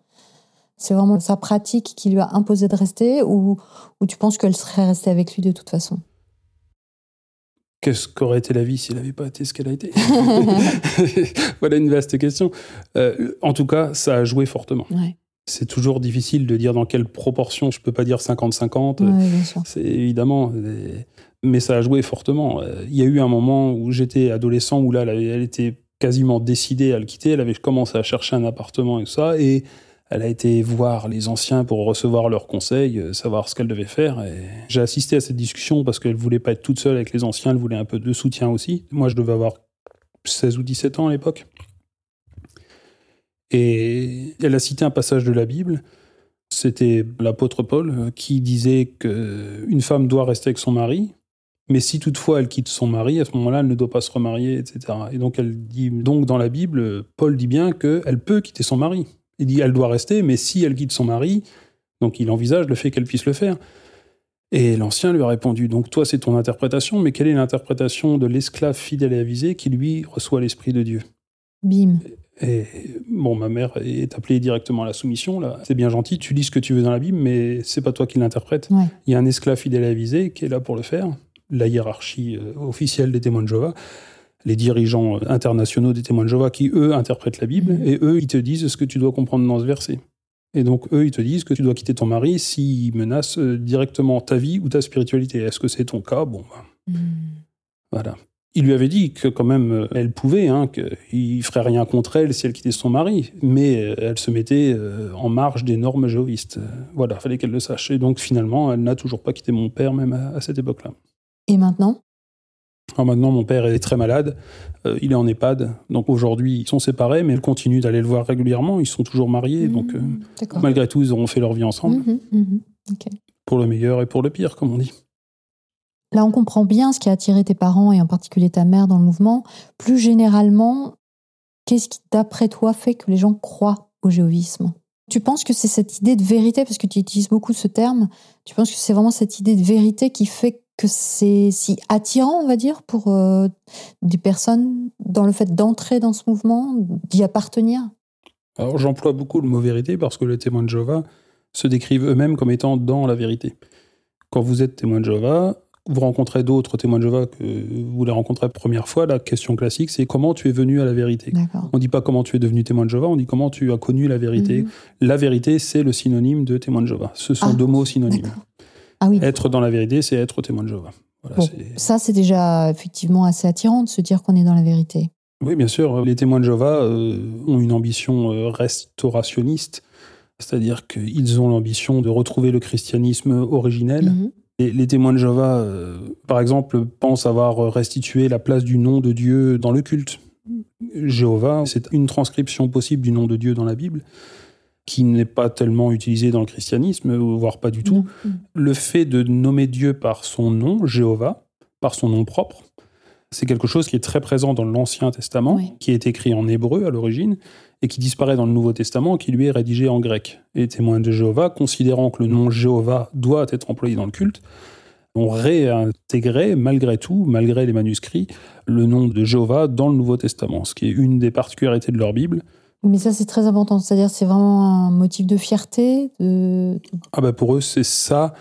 C'est vraiment sa pratique qui lui a imposé de rester ou, ou tu penses qu'elle serait restée avec lui de toute façon? Qu'est-ce qu'aurait été la vie si elle n'avait pas été ce qu'elle a été? Voilà une vaste question. Euh, en tout cas, ça a joué fortement. Ouais, C'est toujours difficile de dire dans quelle proportion. Je peux pas dire 50-50. ouais, bien sûr. C'est évidemment. Mais ça a joué fortement. Euh, Il y a eu un moment où j'étais adolescent où là, elle, était quasiment décidée à le quitter. Elle avait commencé à chercher un appartement et tout ça. Et elle a été voir les anciens pour recevoir leurs conseils, euh, savoir ce qu'elle devait faire. J'ai assisté à cette discussion parce qu'elle voulait pas être toute seule avec les anciens. Elle voulait un peu de soutien aussi. Moi, je devais avoir 16 ou 17 ans à l'époque. Et elle a cité un passage de la Bible. C'était l'apôtre Paul euh, qui disait qu'une femme doit rester avec son mari, mais si toutefois elle quitte son mari, à ce moment-là, elle ne doit pas se remarier, etc. Et donc elle dit, donc dans la Bible, Paul dit bien qu'elle peut quitter son mari. Il dit, elle doit rester, mais si elle quitte son mari, donc il envisage le fait qu'elle puisse le faire. Et l'ancien lui a répondu, donc toi c'est ton interprétation, mais quelle est l'interprétation de l'esclave fidèle et avisé qui lui reçoit l'Esprit de Dieu? Bim. et bon, ma mère est appelée directement à la soumission. Là, c'est bien gentil, tu lis ce que tu veux dans la Bible, mais c'est pas toi qui l'interprète. Ouais. Il y a un esclave fidèle et avisé qui est là pour le faire. La hiérarchie euh, officielle des témoins de Jéhovah, les dirigeants euh, internationaux des témoins de Jéhovah qui eux interprètent la Bible et eux ils te disent ce que tu dois comprendre dans ce verset. Et donc eux ils te disent que tu dois quitter ton mari s'il menace euh, directement ta vie ou ta spiritualité. Est-ce que c'est ton cas? Bon, ben, Hmm. voilà. Il lui avait dit que quand même elle pouvait, hein, qu'il ferait rien contre elle si elle quittait son mari, mais elle se mettait en marge des normes jéhovistes. Voilà, fallait qu'elle le sache. Et donc finalement, elle n'a toujours pas quitté mon père même à, cette époque-là. Et maintenant? Alors maintenant, mon père est très malade, il est en EHPAD, donc aujourd'hui ils sont séparés, mais elle continue d'aller le voir régulièrement, ils sont toujours mariés, donc malgré tout ils auront fait leur vie ensemble, mmh mmh pour le meilleur et pour le pire, comme on dit. Là, on comprend bien ce qui a attiré tes parents et en particulier ta mère dans le mouvement. Plus généralement, qu'est-ce qui, d'après toi, fait que les gens croient au géovisme? Tu penses que c'est cette idée de vérité, parce que tu utilises beaucoup ce terme, tu penses que c'est vraiment cette idée de vérité qui fait que c'est si attirant, on va dire, pour euh, des personnes dans le fait d'entrer dans ce mouvement, d'y appartenir? Alors j'emploie beaucoup le mot vérité parce que les témoins de Jéhovah se décrivent eux-mêmes comme étant dans la vérité. Quand vous êtes témoin de Jéhovah, vous rencontrez d'autres témoins de Jéhovah que vous les rencontrez la première fois, la question classique, c'est comment tu es venu à la vérité? On ne dit pas comment tu es devenu témoin de Jéhovah, on dit comment tu as connu la vérité. Mhm. La vérité, c'est le synonyme de témoin de Jéhovah. Ce sont ah, deux mots synonymes. Ah oui. Être dans la vérité, c'est être témoin de Jéhovah. ça, c'est déjà effectivement assez attirant de se dire qu'on est dans la vérité. Oui, bien sûr. Les témoins de Jéhovah euh, ont une ambition euh, restaurationniste, c'est-à-dire qu'ils ont l'ambition de retrouver le christianisme originel. Mhm. Les, témoins de Jéhovah, euh, par exemple, pensent avoir restitué la place du nom de Dieu dans le culte. Jéhovah, c'est une transcription possible du nom de Dieu dans la Bible, qui n'est pas tellement utilisée dans le christianisme, voire pas du tout. Le fait de nommer Dieu par son nom, Jéhovah, par son nom propre, c'est quelque chose qui est très présent dans l'Ancien Testament, qui est écrit en hébreu à l'origine, et qui disparaît dans le Nouveau Testament, qui lui est rédigé en grec. Et les témoins de Jéhovah, considérant que le nom Jéhovah doit être employé dans le culte, ont réintégré, malgré tout, malgré les manuscrits, le nom de Jéhovah dans le Nouveau Testament, ce qui est une des particularités de leur Bible. Mais ça, c'est très important. C'est-à-dire, c'est vraiment un motif de fierté de... Ah bah pour eux, c'est ça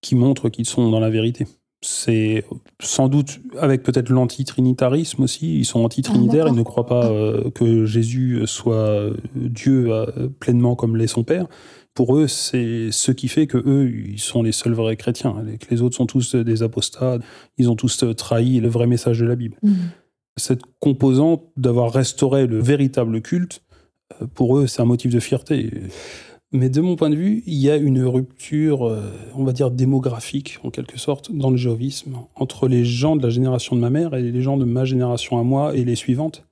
qui montre qu'ils sont dans la vérité c'est sans doute avec peut-être l'antitrinitarisme aussi. Ils sont antitrinitaires, ah, ils ne croient pas euh, que Jésus soit Dieu euh, pleinement comme l'est son Père. Pour eux, c'est ce qui fait que eux, ils sont les seuls vrais chrétiens, et que les autres sont tous des apostats. Ils ont tous trahi le vrai message de la Bible. Mmh. Cette composante d'avoir restauré le véritable culte, euh, pour eux, c'est un motif de fierté. Mais de mon point de vue, il y a une rupture, euh, on va dire démographique, en quelque sorte, dans le jéhovisme, entre les gens de la génération de ma mère et les gens de ma génération à moi et les suivantes.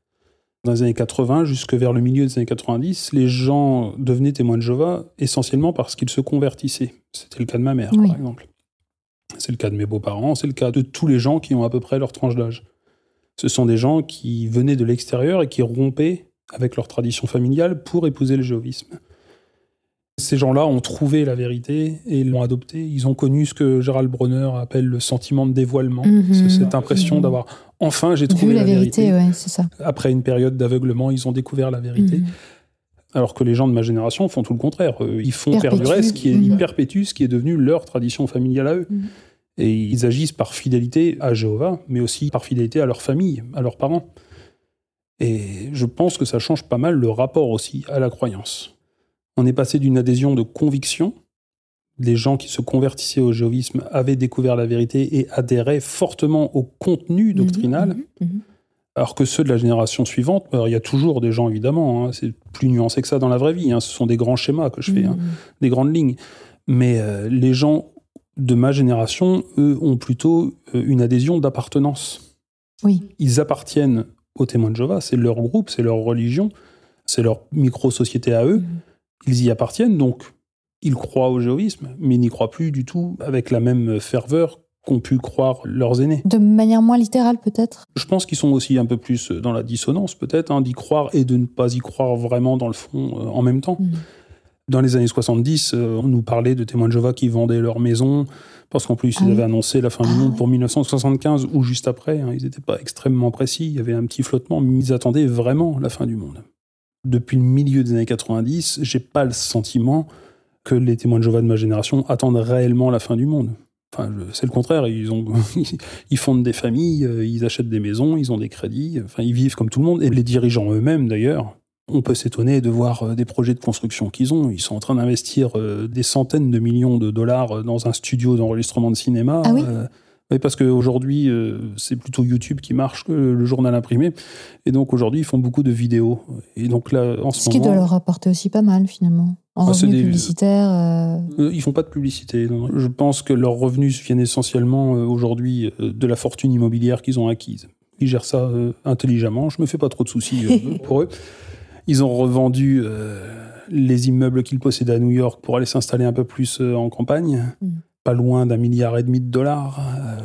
Dans les années 80, jusque vers le milieu des années 90, les gens devenaient témoins de Jéhovah essentiellement parce qu'ils se convertissaient. C'était le cas de ma mère, par exemple. C'est le cas de mes beaux-parents, c'est le cas de tous les gens qui ont à peu près leur tranche d'âge. Ce sont des gens qui venaient de l'extérieur et qui rompaient avec leur tradition familiale pour épouser le jéhovisme. Ces gens-là ont trouvé la vérité et l'ont adoptée. Ils ont connu ce que Gérald Bronner appelle le sentiment de dévoilement. Mhm. cette impression d'avoir enfin j'ai trouvé la, vérité. ça. Après une période d'aveuglement, ils ont découvert la vérité. Mhm. Alors que les gens de ma génération font tout le contraire. Ils font perdurer ce qui est, ils mhm. perpétuent ce qui est devenu leur tradition familiale à eux. Et ils agissent par fidélité à Jéhovah, mais aussi par fidélité à leur famille, à leurs parents. Et je pense que ça change pas mal le rapport aussi à la croyance. On est passé d'une adhésion de conviction. Les gens qui se convertissaient au jéhovisme avaient découvert la vérité et adhéraient fortement au contenu mhm, doctrinal. Mhm, mhm. Alors que ceux de la génération suivante, il y a toujours des gens évidemment, hein, c'est plus nuancé que ça dans la vraie vie, hein, ce sont des grands schémas que je fais, hein, des grandes lignes. Mais euh, les gens de ma génération, eux, ont plutôt euh, une adhésion d'appartenance. Oui. Ils appartiennent aux témoins de Jéhovah, c'est leur groupe, c'est leur religion, c'est leur micro-société à eux ils y appartiennent, donc ils croient au géovisme, mais n'y croient plus du tout avec la même ferveur qu'ont pu croire leurs aînés. De manière moins littérale peut-être? Je pense qu'ils sont aussi un peu plus dans la dissonance peut-être, hein, d'y croire et de ne pas y croire vraiment dans le fond euh, en même temps. Mm. Dans les années 70, euh, on nous parlait de témoins de Jéhovah qui vendaient leur maison, parce qu'en plus, ils ah avaient annoncé la fin du ah monde pour 1975 ou juste après. Hein. ils n'étaient pas extrêmement précis, il y avait un petit flottement, mais ils attendaient vraiment la fin du monde depuis le milieu des années 90, j'ai pas le sentiment que les témoins de Jéhovah de ma génération attendent réellement la fin du monde. Enfin, c'est le contraire. Ils, ont, ils fondent des familles, euh, ils achètent des maisons, ils ont des crédits. Enfin, ils vivent comme tout le monde. Et les dirigeants eux-mêmes, d'ailleurs, on peut s'étonner de voir euh, des projets de construction qu'ils ont. Ils sont en train d'investir euh, des centaines de millions de dollars dans un studio d'enregistrement de cinéma. Ah oui Mais parce qu'aujourd'hui, euh, c'est plutôt YouTube qui marche que le journal imprimé. Et donc aujourd'hui, ils font beaucoup de vidéos. Et donc là, en ce, Ce qui moment. doit leur rapporter aussi pas mal finalement. En Ah, c'est revenus des- publicitaires. euh, Euh, Ils font pas de publicité. non. Je pense que leurs revenus viennent essentiellement euh, aujourd'hui euh, de la fortune immobilière qu'ils ont acquise. Ils gèrent ça euh, intelligemment. Je me fais pas trop de soucis euh, pour eux. Ils ont revendu euh, les immeubles qu'ils possédaient à New York pour aller s'installer un peu plus euh, en campagne, Mm. pas loin d'un milliard et demi de dollars. Euh,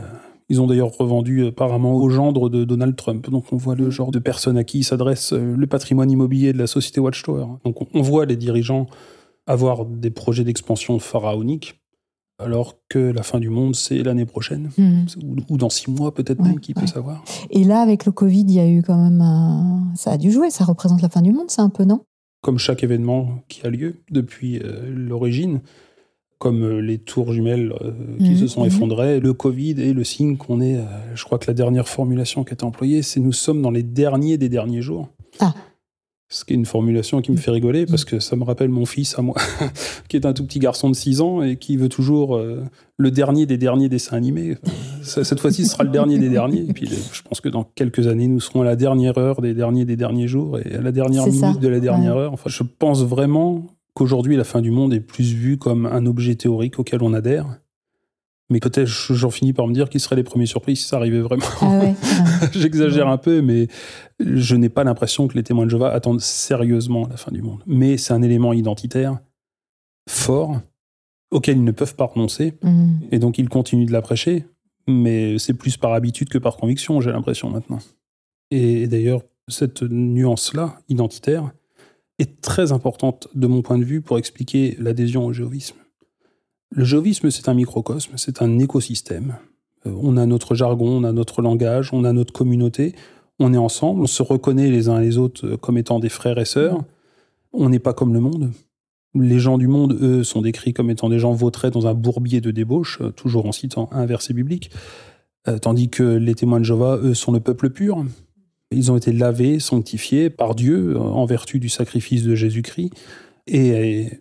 ils ont d'ailleurs revendu apparemment au gendre de Donald Trump. Donc on voit le genre de personnes à qui s'adresse le patrimoine immobilier de la société Watchtower. Donc on- on voit les dirigeants avoir des projets d'expansion pharaoniques, alors que la fin du monde, c'est l'année prochaine, hmm. ou, ou dans six mois peut-être Ouais, même, qui ouais. peut savoir. Et là, avec le Covid, il y a eu quand même un... Ça a dû jouer, ça représente la fin du monde, c'est un peu, non? Comme chaque événement qui a lieu depuis euh, l'origine, comme euh, les tours jumelles euh, qui Mhm, se sont mhm. effondrées, le Covid est le signe qu'on est, euh, je crois que la dernière formulation qui a été employée, c'est nous sommes dans les derniers des derniers jours. Ah. Ce qui est une formulation qui me fait rigoler parce que ça me rappelle mon fils à moi, qui est un tout petit garçon de 6 ans et qui veut toujours euh, le dernier des derniers dessins animés. Cette fois-ci, ce sera le dernier des derniers. Et puis, euh, je pense que dans quelques années, nous serons à la dernière heure des derniers des derniers jours et à la dernière minute ça, de la dernière ouais. heure. Enfin, je pense vraiment qu'aujourd'hui, la fin du monde est plus vue comme un objet théorique auquel on adhère. Mais peut-être j'en finis par me dire qu'ils seraient les premiers surpris si ça arrivait vraiment. Ah ouais. J'exagère un peu, mais je n'ai pas l'impression que les témoins de Jéhovah attendent sérieusement la fin du monde. Mais c'est un élément identitaire fort auquel ils ne peuvent pas renoncer, Hmm. et donc ils continuent de la prêcher, mais c'est plus par habitude que par conviction, j'ai l'impression maintenant. Et d'ailleurs, cette nuance-là, identitaire, est très importante de mon point de vue pour expliquer l'adhésion au jéhovisme. Le jéhovisme, c'est un microcosme, c'est un écosystème. Euh, on a notre jargon, on a notre langage, on a notre communauté, on est ensemble, on se reconnaît les uns les autres euh, comme étant des frères et sœurs. On n'est pas comme le monde. Les gens du monde, eux, sont décrits comme étant des gens vautrés dans un bourbier de débauche, euh, toujours en citant un verset biblique, tandis que les témoins de Jéhovah, eux, sont le peuple pur. Ils ont été lavés, sanctifiés par Dieu en vertu du sacrifice de Jésus-Christ. Et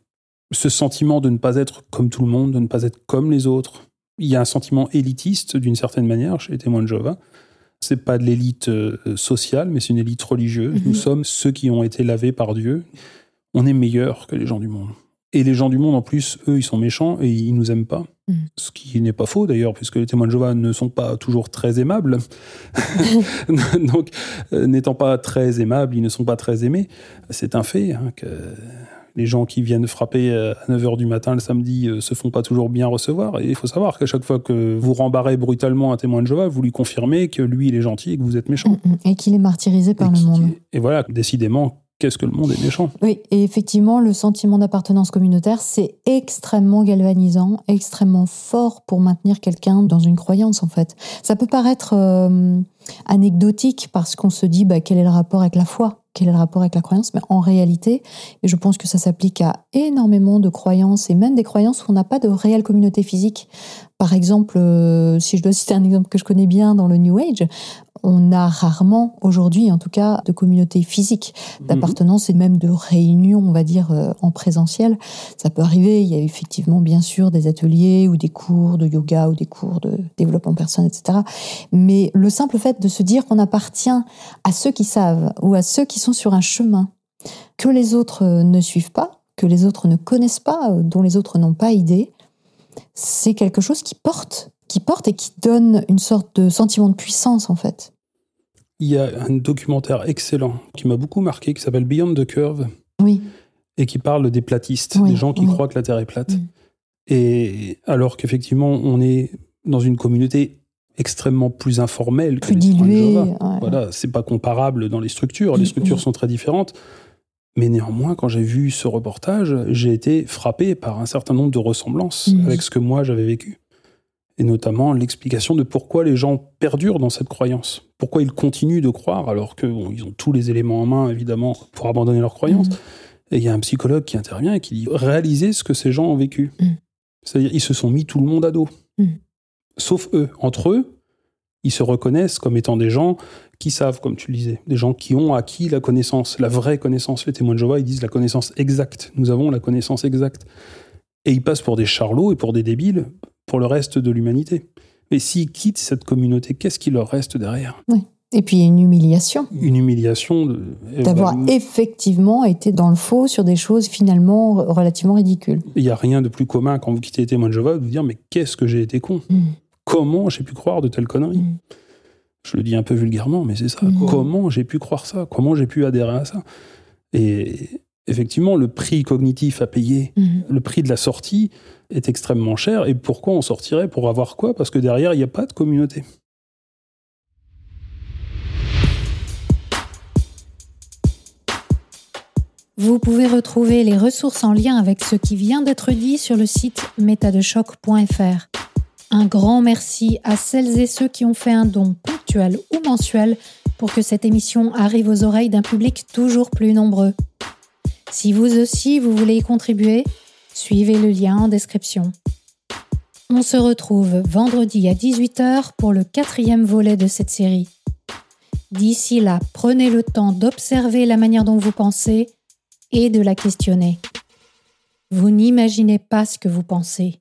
ce sentiment de ne pas être comme tout le monde, de ne pas être comme les autres, il y a un sentiment élitiste d'une certaine manière chez les témoins de Jéhovah. C'est pas de l'élite euh, sociale, mais c'est une élite religieuse. Mhm. Nous sommes ceux qui ont été lavés par Dieu. On est meilleurs que les gens du monde. Et les gens du monde, en plus, eux, ils sont méchants et ils nous aiment pas. Mhm. Ce qui n'est pas faux d'ailleurs, puisque les témoins de Jéhovah ne sont pas toujours très aimables. Donc, euh, n'étant pas très aimables, ils ne sont pas très aimés. C'est un fait hein, que les gens qui viennent frapper euh, à 9h du matin le samedi euh, se font pas toujours bien recevoir. Et il faut savoir qu'à chaque fois que vous rembarrez brutalement un témoin de Jéhovah, vous lui confirmez que lui, il est gentil et que vous êtes méchant. Hmm, hmm. Et qu'il est martyrisé par et, le monde. et voilà, décidément, qu'est-ce que le monde est méchant Oui, et effectivement, le sentiment d'appartenance communautaire, c'est extrêmement galvanisant, extrêmement fort pour maintenir quelqu'un dans une croyance, en fait. Ça peut paraître euh, anecdotique parce qu'on se dit bah, quel est le rapport avec la foi, quel est le rapport avec la croyance, mais en réalité, et je pense que ça s'applique à énormément de croyances, et même des croyances où on n'a pas de réelle communauté physique. Par exemple, euh, si je dois citer un exemple que je connais bien dans le New Age, on a rarement, aujourd'hui en tout cas, de communauté physique d'appartenance et même de réunion, on va dire, euh, en présentiel. Ça peut arriver. Il y a effectivement, bien sûr, des ateliers ou des cours de yoga ou des cours de développement personnel, etc. Mais le simple fait de se dire qu'on appartient à ceux qui savent ou à ceux qui sont sur un chemin que les autres euh, ne suivent pas, que les autres ne connaissent pas, euh, dont les autres n'ont pas idée, c'est quelque chose qui porte, qui porte et qui donne une sorte de sentiment de puissance, en fait. Il y a un documentaire excellent qui m'a beaucoup marqué qui s'appelle Beyond the Curve Oui. et qui parle des platistes, Oui, des gens qui oui. croient que la Terre est plate. Et alors qu'effectivement, on est dans une communauté extrêmement plus informelle que les témoins de. Jéhovah. ouais. Voilà, c'est pas comparable dans les structures. Les structures sont très différentes. Mais néanmoins, quand j'ai vu ce reportage, j'ai été frappé par un certain nombre de ressemblances avec ce que moi j'avais vécu. Et notamment l'explication de pourquoi les gens perdurent dans cette croyance. Pourquoi ils continuent de croire alors qu'ils ont tous les éléments en main, évidemment, pour abandonner leur croyance. Mm. Et il y a un psychologue qui intervient et qui dit réalisez ce que ces gens ont vécu. Mm. C'est-à-dire, ils se sont mis tout le monde à dos. Mm. Sauf eux. Entre eux, ils se reconnaissent comme étant des gens qui savent, comme tu le disais, des gens qui ont acquis la connaissance, la vraie connaissance. Les témoins de Jéhovah, ils disent la connaissance exacte. Nous avons la connaissance exacte. Et ils passent pour des charlots et pour des débiles pour le reste de l'humanité. Mais s'ils quittent cette communauté, qu'est-ce qui leur reste derrière? Oui. Et puis une humiliation. Une humiliation de- D'avoir bah, effectivement été dans le faux sur des choses finalement relativement ridicules. Il n'y a rien de plus commun quand vous quittez les témoins de Jéhovah de vous dire mais qu'est-ce que j'ai été con? Mm. Comment j'ai pu croire de telles conneries? Mm. Je le dis un peu vulgairement, mais c'est ça. Mm. Comment j'ai pu croire ça? Comment j'ai pu adhérer à ça? Et effectivement, le prix cognitif à payer, Mhm. le prix de la sortie est extrêmement cher. Et pourquoi on sortirait? Pour avoir quoi? Parce que derrière, il n'y a pas de communauté. Vous pouvez retrouver les ressources en lien avec ce qui vient d'être dit sur le site métadechoc.fr. Un grand merci à celles et ceux qui ont fait un don ponctuel ou mensuel pour que cette émission arrive aux oreilles d'un public toujours plus nombreux. Si vous aussi vous voulez y contribuer, suivez le lien en description. On se retrouve vendredi à 18h pour le quatrième volet de cette série. D'ici là, prenez le temps d'observer la manière dont vous pensez et de la questionner. Vous n'imaginez pas ce que vous pensez,